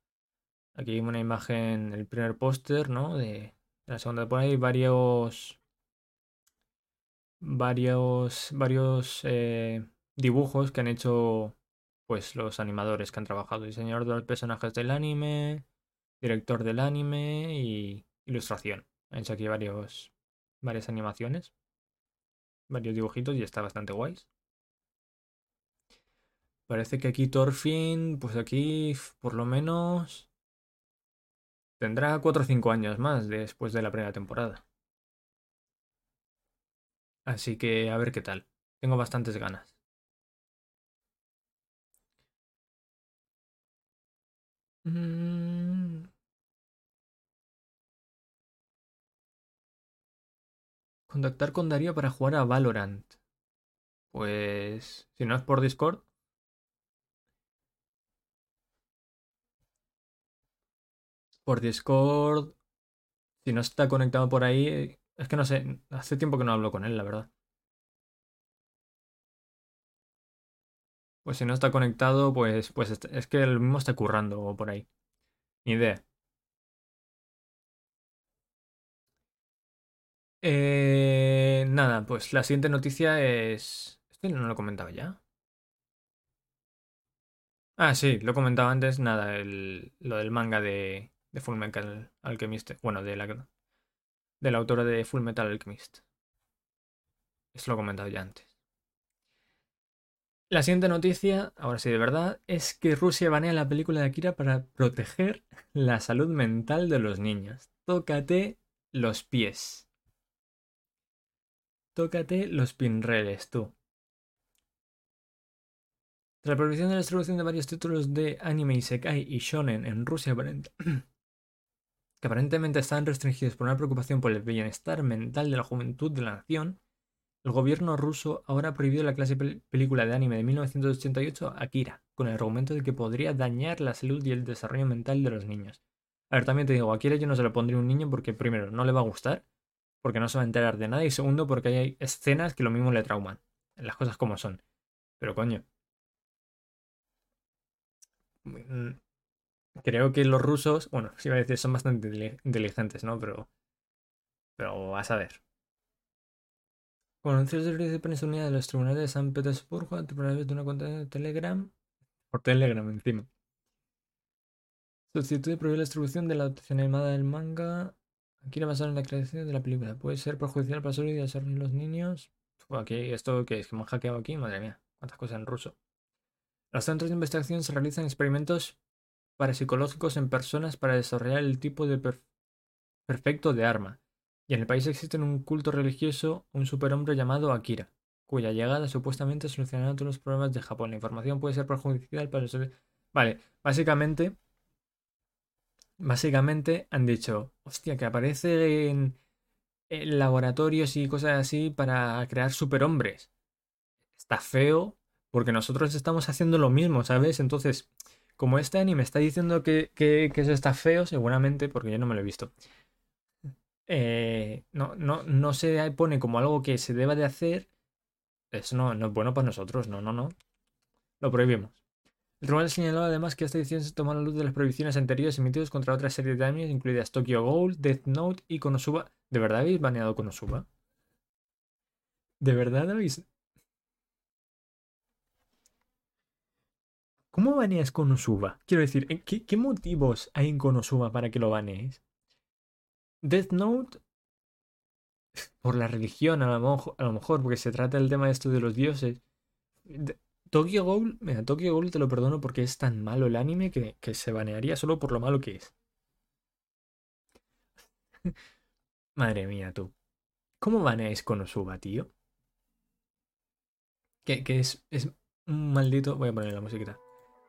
Speaker 1: Aquí hay una imagen, el primer póster, ¿no? De, la segunda temporada y varios varios varios eh, dibujos que han hecho pues los animadores que han trabajado, diseñador de los personajes del anime, director del anime y ilustración. Han hecho aquí varios varias animaciones, varios dibujitos y está bastante guays. Parece que aquí Thorfinn, pues aquí por lo menos tendrá 4 o 5 años más después de la primera temporada. Así que a ver qué tal. Tengo bastantes ganas. Mm. Contactar con Darío para jugar a Valorant. Pues si no es por Discord, por Discord. Si no está conectado por ahí, es que no sé, hace tiempo que no hablo con él, la verdad. Pues si no está conectado, pues, pues es que el mismo está currando por ahí. Ni idea. Eh, nada, pues la siguiente noticia es... ¿Esto no lo comentaba ya? Ah, sí, lo comentaba antes, nada, lo del manga de, de Full Metal Alchemist. Bueno, de la, de la autora de Full Metal Alchemist. Esto lo he comentado ya antes. La siguiente noticia, ahora sí de verdad, es que Rusia banea la película de Akira para proteger la salud mental de los niños. Tócate los pies. Tócate los pinreles, tú. Tras la prohibición de la distribución de varios títulos de anime, isekai y shonen en Rusia, que aparentemente están restringidos por una preocupación por el bienestar mental de la juventud de la nación, el gobierno ruso ahora ha prohibido la clase película de anime de 1988 Akira, con el argumento de que podría dañar la salud y el desarrollo mental de los niños. A ver, también te digo, Akira yo no se lo pondría a un niño porque primero no le va a gustar, porque no se va a enterar de nada, y segundo porque hay escenas que lo mismo le trauman. Las cosas como son. Pero coño, Mm, creo que los rusos, bueno, si iba a decir, son bastante inteligentes, ¿no? Pero, pero vas a ver. Conoció el servicio de prensa unida de los tribunales de San Petersburgo a través de una cuenta de Telegram, por Telegram encima. Sustituye prohíbe la distribución de la adaptación animada del manga. Aquí la basar en la creación de la película. Puede ser perjudicial para la salud y de los niños. Aquí, esto que es que me han hackeado aquí, madre mía, cuántas cosas en ruso. Los centros de investigación se realizan experimentos parapsicológicos en personas para desarrollar el tipo de perfecto de arma. Y en el país existe un culto religioso, un superhombre llamado Akira, cuya llegada supuestamente solucionará todos los problemas de Japón. La información puede ser perjudicial para el... Vale, básicamente... Básicamente han dicho, hostia, que aparece en, laboratorios y cosas así para crear superhombres. Está feo, porque nosotros estamos haciendo lo mismo, ¿sabes? Entonces, como este anime está diciendo que, que, eso está feo, seguramente, porque yo no me lo he visto, eh, no, no, no se pone como algo que se deba de hacer, eso no, no es bueno para nosotros, no, no, no. Lo prohibimos. El tribunal señaló además que esta edición se tomó a la luz de las prohibiciones anteriores emitidas contra otra serie de animes, incluidas Tokyo Ghoul, Death Note y Konosuba. ¿De verdad habéis baneado Konosuba? ¿De verdad habéis ¿Cómo baneas Konosuba? Quiero decir, ¿qué, ¿qué, motivos hay en Konosuba para que lo banees? Death Note, por la religión, a lo, mejor, porque se trata del tema de esto de los dioses. Tokyo Ghoul, mira, Tokyo Ghoul te lo perdono porque es tan malo el anime que, que se banearía solo por lo malo que es. Madre mía, tú. ¿Cómo baneáis Konosuba, tío? Que, que es, es un maldito. Voy a poner la musiquita.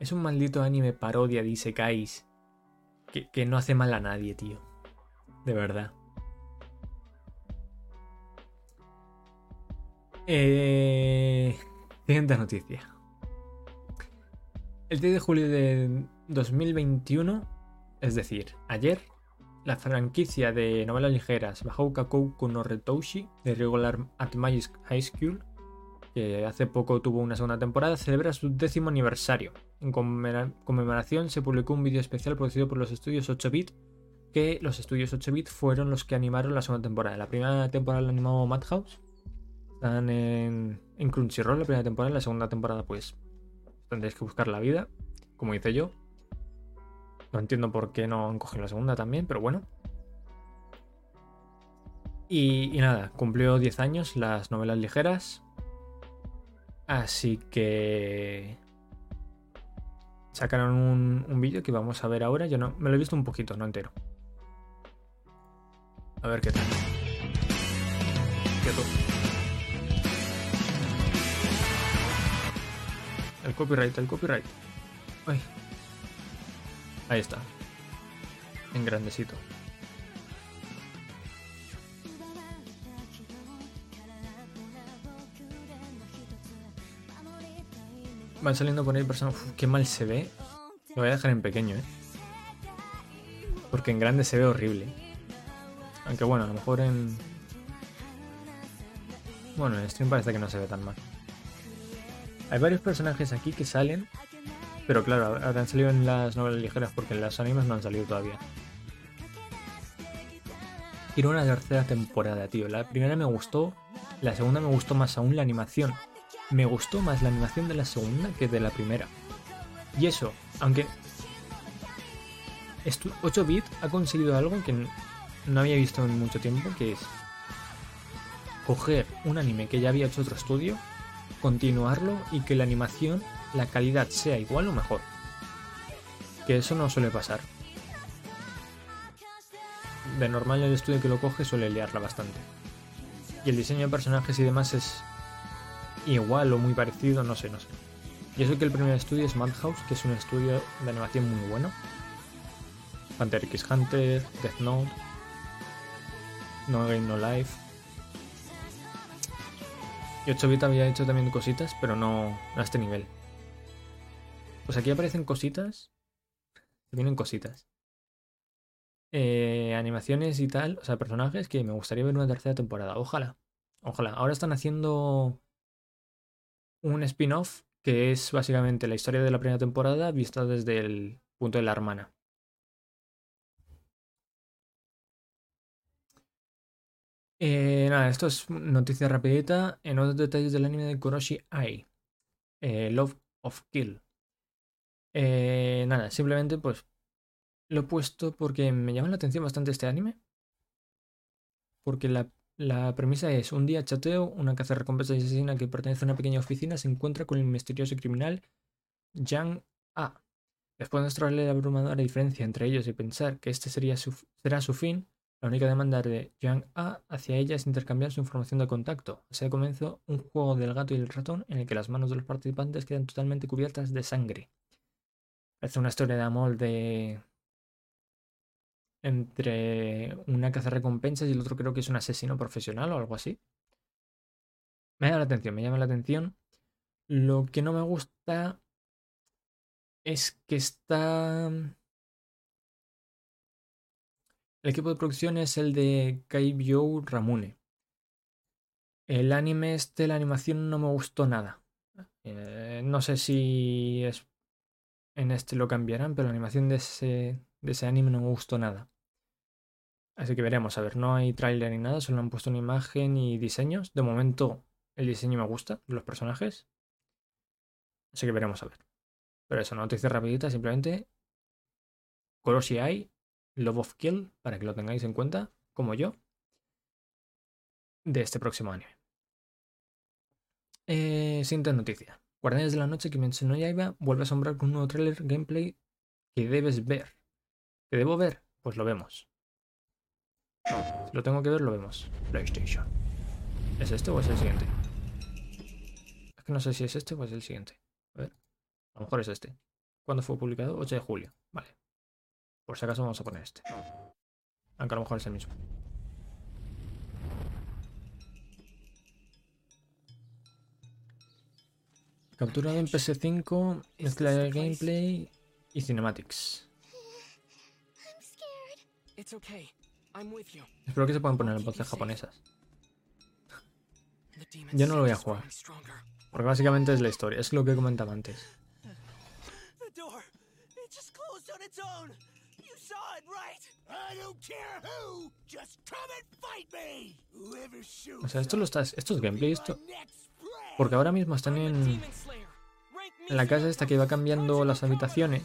Speaker 1: Es un maldito anime parodia dice Kais. Que, que no hace mal a nadie, tío. De verdad. Eh... Siguiente noticia. El 10 de julio de 2021, es decir, ayer, la franquicia de novelas ligeras Bahouka Koukou no Retoushi de Regular at Magic High School que hace poco tuvo una segunda temporada, celebra su décimo aniversario. En conmemoración se publicó un vídeo especial producido por los estudios 8-bit, que los estudios 8-bit fueron los que animaron la segunda temporada. La primera temporada la animó Madhouse, están en, en Crunchyroll la primera temporada, la segunda temporada pues tendréis que buscar la vida, como hice yo. No entiendo por qué no han cogido la segunda también, pero bueno. Y, nada, cumplió 10 años las novelas ligeras. Así que sacaron un, vídeo que vamos a ver ahora. Yo no me lo he visto un poquito, no entero. A ver qué tal. Quieto. El copyright, el copyright. Ahí está. En grandecito. van saliendo por ahí personas. Uf, qué mal se ve. Lo voy a dejar en pequeño, ¿eh? Porque en grande se ve horrible. Aunque bueno, a lo mejor en. Bueno, en stream parece que no se ve tan mal. Hay varios personajes aquí que salen. Pero claro, han salido en las novelas ligeras porque en las animes no han salido todavía. quiero una tercera temporada, tío. La primera me gustó, la segunda me gustó más aún la animación. Me gustó más la animación de la segunda que de la primera. Y eso, aunque 8-bit ha conseguido algo que no había visto en mucho tiempo, que es coger un anime que ya había hecho otro estudio, continuarlo y que la animación, la calidad sea igual o mejor. Que eso no suele pasar. De normal el estudio que lo coge suele liarla bastante. Y el diseño de personajes y demás es igual o muy parecido, no sé, no sé. Yo sé que el primer estudio es Madhouse, que es un estudio de animación muy bueno. Hunter x Hunter, Death Note, No Game No Life. Y 8-bit había hecho también cositas, pero no, a este nivel. Pues aquí aparecen cositas. Vienen cositas. Eh, animaciones y tal, o sea, personajes que me gustaría ver una tercera temporada. Ojalá. Ojalá. Ahora están haciendo un spin-off que es básicamente la historia de la primera temporada vista desde el punto de la hermana. Eh, nada, esto es noticia rapidita. En otros detalles del anime de Kuroshi Ai. Eh, Love of Kill. Eh, nada, simplemente pues lo he puesto porque me llama la atención bastante este anime. Porque la, la premisa es, un día chateo, una caza recompensa y asesina que pertenece a una pequeña oficina se encuentra con el misterioso criminal Yang A. Después de mostrarle la abrumadora diferencia entre ellos y pensar que este sería será su fin, la única demanda de Yang A hacia ella es intercambiar su información de contacto. Así comienza un juego del gato y el ratón en el que las manos de los participantes quedan totalmente cubiertas de sangre. Parece una historia de amor de. entre una caza recompensas y el otro creo que es un asesino profesional o algo así. Me llama la atención, me llama la atención. Lo que no me gusta es que está el equipo de producción es el de Kaibyo Ramune. El anime este, la animación no me gustó nada. Eh, no sé si es en este lo cambiarán, pero la animación de ese, de ese anime no me gustó nada. Así que veremos, a ver, no hay tráiler ni nada, solo han puesto una imagen y diseños. De momento el diseño me gusta, los personajes. Así que veremos a ver. Pero eso, noticia rapidita, simplemente. Koroshi Ai Love of Kill, para que lo tengáis en cuenta, como yo, de este próximo año. Eh, siguiente noticia. Guardianes de la Noche, que mencionó Yaiba, vuelve a asombrar con un nuevo trailer gameplay que debes ver. ¿Que debo ver? Pues lo vemos. Si lo tengo que ver, lo vemos. PlayStation. ¿Es este o es el siguiente? Es que no sé si es este o es el siguiente. A ver. A lo mejor es este. ¿Cuándo fue publicado? 8 de julio. Vale. Por si acaso vamos a poner este. Aunque a lo mejor es el mismo. Capturado en PS5, mezcla de gameplay y cinematics. Espero que se puedan poner en voces japonesas. Yo no lo voy a jugar. Porque básicamente es la historia, es lo que comentaba antes. O sea, esto lo estás. Esto es gameplay, esto. Porque ahora mismo están en. En la casa esta que va cambiando las habitaciones.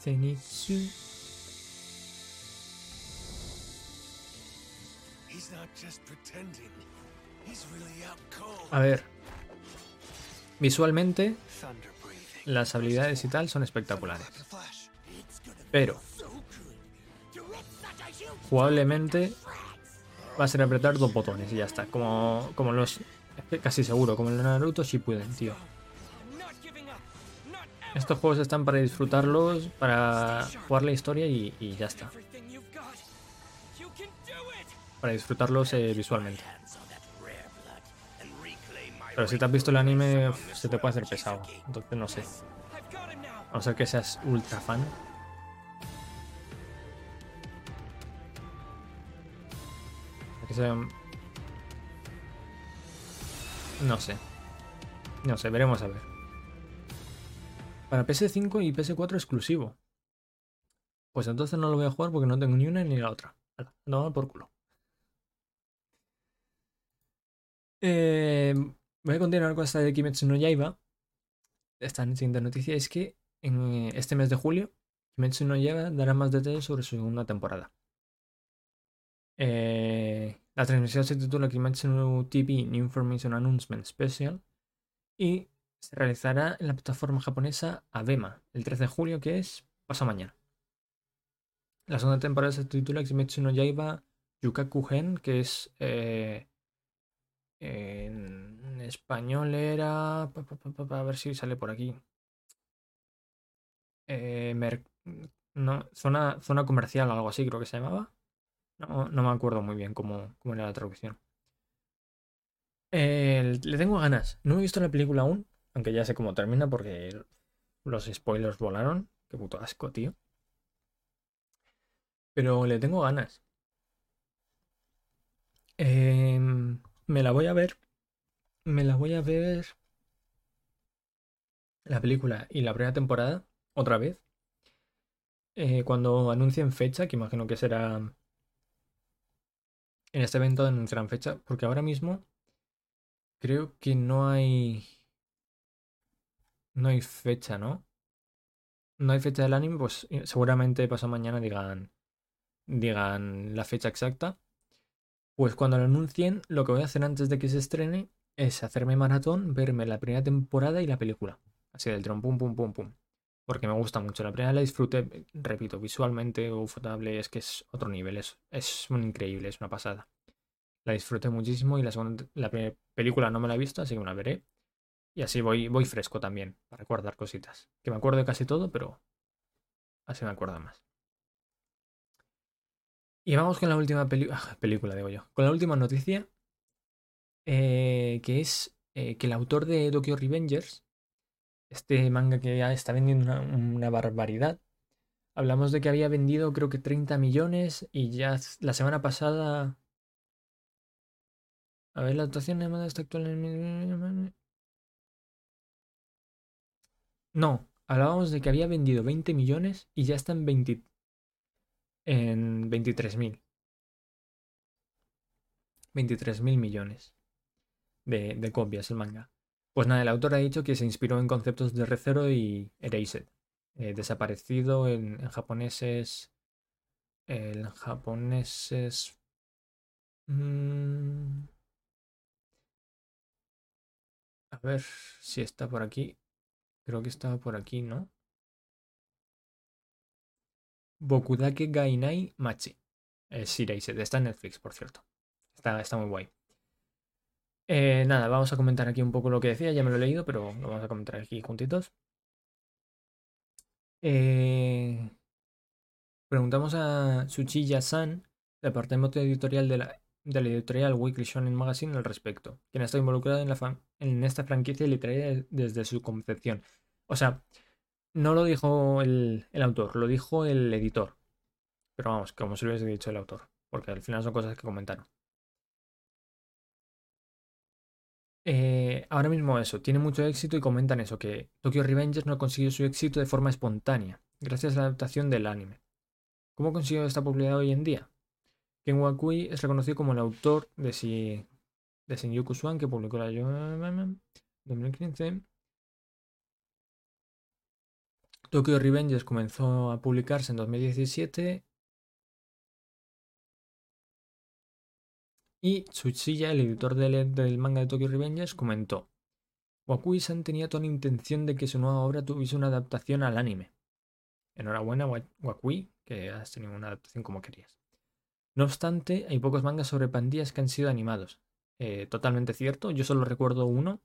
Speaker 1: Zenitsu. A ver. Visualmente, las habilidades y tal son espectaculares. Pero, jugablemente, va a ser apretar dos botones y ya está. Como, como los. Casi seguro, como el Naruto Shippuden, tío. Estos juegos están para disfrutarlos, para jugar la historia y, y ya está. Para disfrutarlos eh, visualmente. Pero si te has visto el anime, se te puede hacer pesado. Entonces no sé. A no ser que seas ultra fan. No sé. No sé, veremos a ver. Para PS5 y PS4 exclusivo. Pues entonces no lo voy a jugar porque no tengo ni una ni la otra. No, por culo. Eh, voy a continuar con esta de Kimetsu no Yaiba. Esta siguiente noticia es que en este mes de julio, Kimetsu no Yaiba dará más detalles sobre su segunda temporada. Eh, la transmisión se titula Kimetsu no TV New Information Announcement Special y se realizará en la plataforma japonesa Abema el 13 de julio, que es pasado mañana. La segunda temporada se titula Kimetsu no Yaiba Yukaku Gen, que es eh, en español era. A ver si sale por aquí. Eh, no, zona, zona comercial o algo así, creo que se llamaba. No, no me acuerdo muy bien cómo, cómo era la traducción. le tengo ganas. No he visto la película aún, aunque ya sé cómo termina porque los spoilers volaron. Qué puto asco, tío. Pero le tengo ganas. Eh, me la voy a ver. Me la voy a ver. La película y la primera temporada, otra vez. Eh, cuando anuncien fecha, que imagino que será. En este evento anunciarán fecha, porque ahora mismo creo que no hay. No hay fecha, ¿no? No hay fecha del anime, pues eh, seguramente pasado mañana digan. Digan la fecha exacta. Pues cuando lo anuncien, lo que voy a hacer antes de que se estrene es hacerme maratón, verme la primera temporada y la película. Así del tron, pum, pum, pum, pum. Porque me gusta mucho. La primera la disfruté, repito, visualmente, ufotable, es que es otro nivel, es, es increíble, es una pasada. La disfruté muchísimo y la segunda, la película no me la he visto, así que me la veré. Y así voy, voy fresco también, para recordar cositas. Que me acuerdo de casi todo, pero así me acuerdo más. Y vamos con la última ah, película, digo yo. Con la última noticia, eh, que es eh, que el autor de Tokyo Revengers, este manga que ya está vendiendo una, barbaridad, hablamos de que había vendido creo que 30 millones y ya la semana pasada... A ver, la actuación de manga está actual en... No, hablábamos de que había vendido 20 millones y ya está en 20, en 23.000. 23.000 millones de, de, copias el manga. Pues nada, el autor ha dicho que se inspiró en conceptos de Recero y Erased. Eh, desaparecido en, en, japoneses. En japoneses. Mmm, a ver si está por aquí. Creo que estaba por aquí, ¿no? Bokudake Gainai Machi. Es está en Netflix, por cierto. Está, está muy guay. Eh, nada, vamos a comentar aquí un poco lo que decía, ya me lo he leído, pero lo vamos a comentar aquí juntitos. Eh, preguntamos a Tsuchiya-san, departamento editorial de la, de la editorial Weekly Shonen Magazine al respecto, quien está involucrado en, la en esta franquicia literaria desde su concepción. O sea, no lo dijo el, autor, lo dijo el editor. Pero vamos, como se lo hubiese dicho el autor, porque al final son cosas que comentaron. Eh, ahora mismo eso, tiene mucho éxito y comentan eso, que Tokyo Revengers no consiguió su éxito de forma espontánea, gracias a la adaptación del anime. ¿Cómo consiguió esta popularidad hoy en día? Ken Wakui es reconocido como el autor de, si, de Swan, que publicó la 2015 Tokyo Revengers comenzó a publicarse en 2017 y Tsuchiya, el editor del, manga de Tokyo Revengers, comentó Wakui-san tenía toda la intención de que su nueva obra tuviese una adaptación al anime. Enhorabuena, Wakui, que has tenido una adaptación como querías. No obstante, hay pocos mangas sobre pandillas que han sido animados. Eh, totalmente cierto, yo solo recuerdo uno,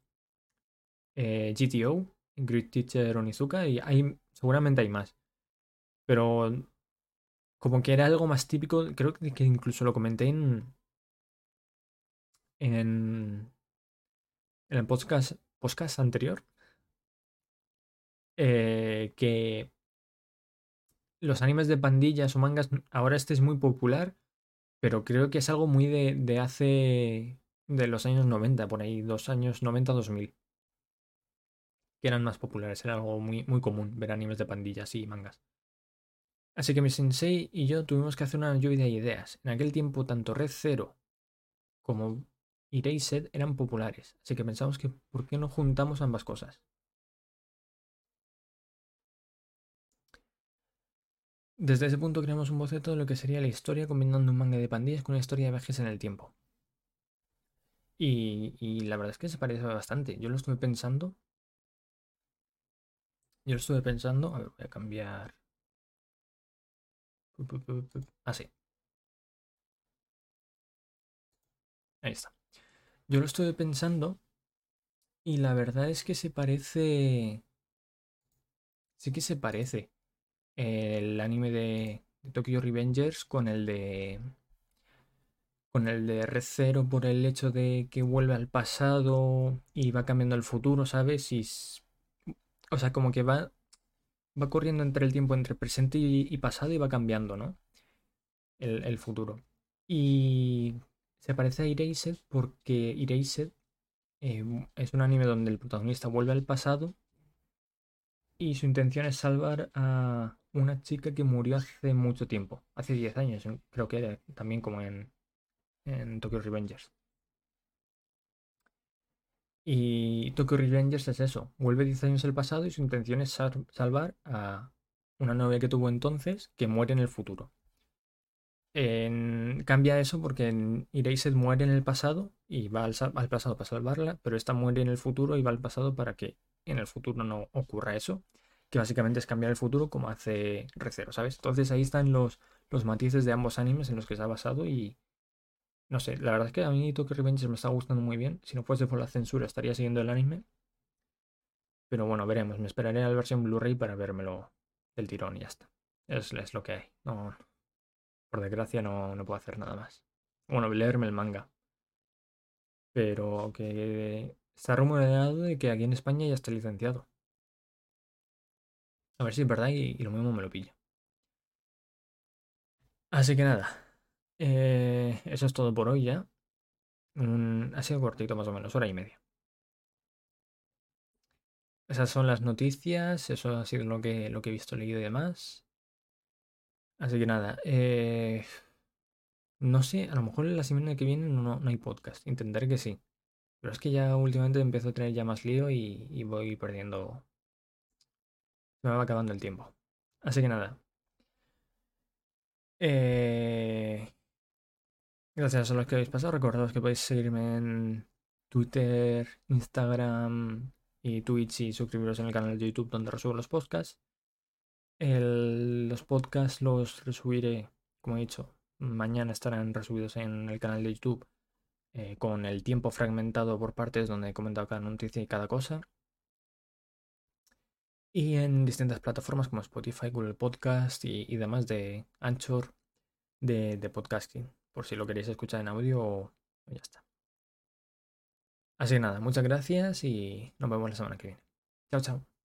Speaker 1: eh, GTO, Great Teacher Onizuka, y hay Seguramente hay más. Pero como que era algo más típico, creo que incluso lo comenté en, en, el podcast, podcast anterior, eh, que los animes de pandillas o mangas, ahora este es muy popular, pero creo que es algo muy de, de hace, de los años 90, por ahí, dos años 90-2000. Eran más populares. Era algo muy, muy común ver animes de pandillas y mangas. Así que mi sensei y yo tuvimos que hacer una lluvia de ideas. En aquel tiempo, tanto Red Zero como Erased eran populares. Así que pensamos que ¿por qué no juntamos ambas cosas? Desde ese punto creamos un boceto de lo que sería la historia combinando un manga de pandillas con una historia de viajes en el tiempo. Y, la verdad es que se parece bastante. Yo lo estuve pensando. Yo lo estuve pensando. A ver, voy a cambiar. Así. Ah, Ahí está. Yo lo estuve pensando. Y la verdad es que se parece. Sí que se parece el anime de, Tokyo Revengers con el de con el de R0 por el hecho de que vuelve al pasado y va cambiando el futuro, ¿sabes? Y, o sea, como que va va corriendo entre el tiempo entre presente y, pasado y va cambiando, ¿no? El, futuro. Y se parece a Erased porque Erased eh, es un anime donde el protagonista vuelve al pasado y su intención es salvar a una chica que murió hace mucho tiempo, hace 10 años, creo que era también como en, en Tokyo Revengers. Y Tokyo Revengers es eso, vuelve 10 años al pasado y su intención es salvar a una novia que tuvo entonces que muere en el futuro. cambia eso porque en muere en el pasado y va al, al, pasado para salvarla, pero esta muere en el futuro y va al pasado para que en el futuro no ocurra eso que básicamente es cambiar el futuro como hace Recero, ¿sabes? Entonces ahí están los, los matices de ambos animes en los que se ha basado y no sé, la verdad es que a mí Tokyo Revengers me está gustando muy bien. Si no fuese por la censura estaría siguiendo el anime. Pero bueno, veremos. Me esperaré a la versión Blu-ray para vérmelo del tirón y ya está. Es, lo que hay. No, por desgracia no, no puedo hacer nada más. Bueno, leerme el manga. Pero que está rumoreado de que aquí en España ya está licenciado. A ver si es verdad y, lo mismo me lo pillo. Así que nada. Eh, eso es todo por hoy ya. ha sido cortito más o menos, hora y media. Esas son las noticias, eso ha sido lo que, lo que he visto, leído y demás. Así que nada, eh, no sé, a lo mejor la semana que viene no, no hay podcast, intentaré que sí. Pero es que ya últimamente empiezo a tener ya más lío y voy perdiendo me va acabando el tiempo. Así que nada. Eh, gracias a los que habéis pasado. Recordaos que podéis seguirme en Twitter, Instagram y Twitch y suscribiros en el canal de YouTube donde resubo los podcasts. los podcasts los resubiré, como he dicho, mañana estarán resubidos en el canal de YouTube eh, con el tiempo fragmentado por partes donde he comentado cada noticia y cada cosa y en distintas plataformas como Spotify, Google Podcast y, demás de Anchor de, podcasting, por si lo queréis escuchar en audio ya está. Así que nada, muchas gracias y nos vemos la semana que viene. Chao, chao.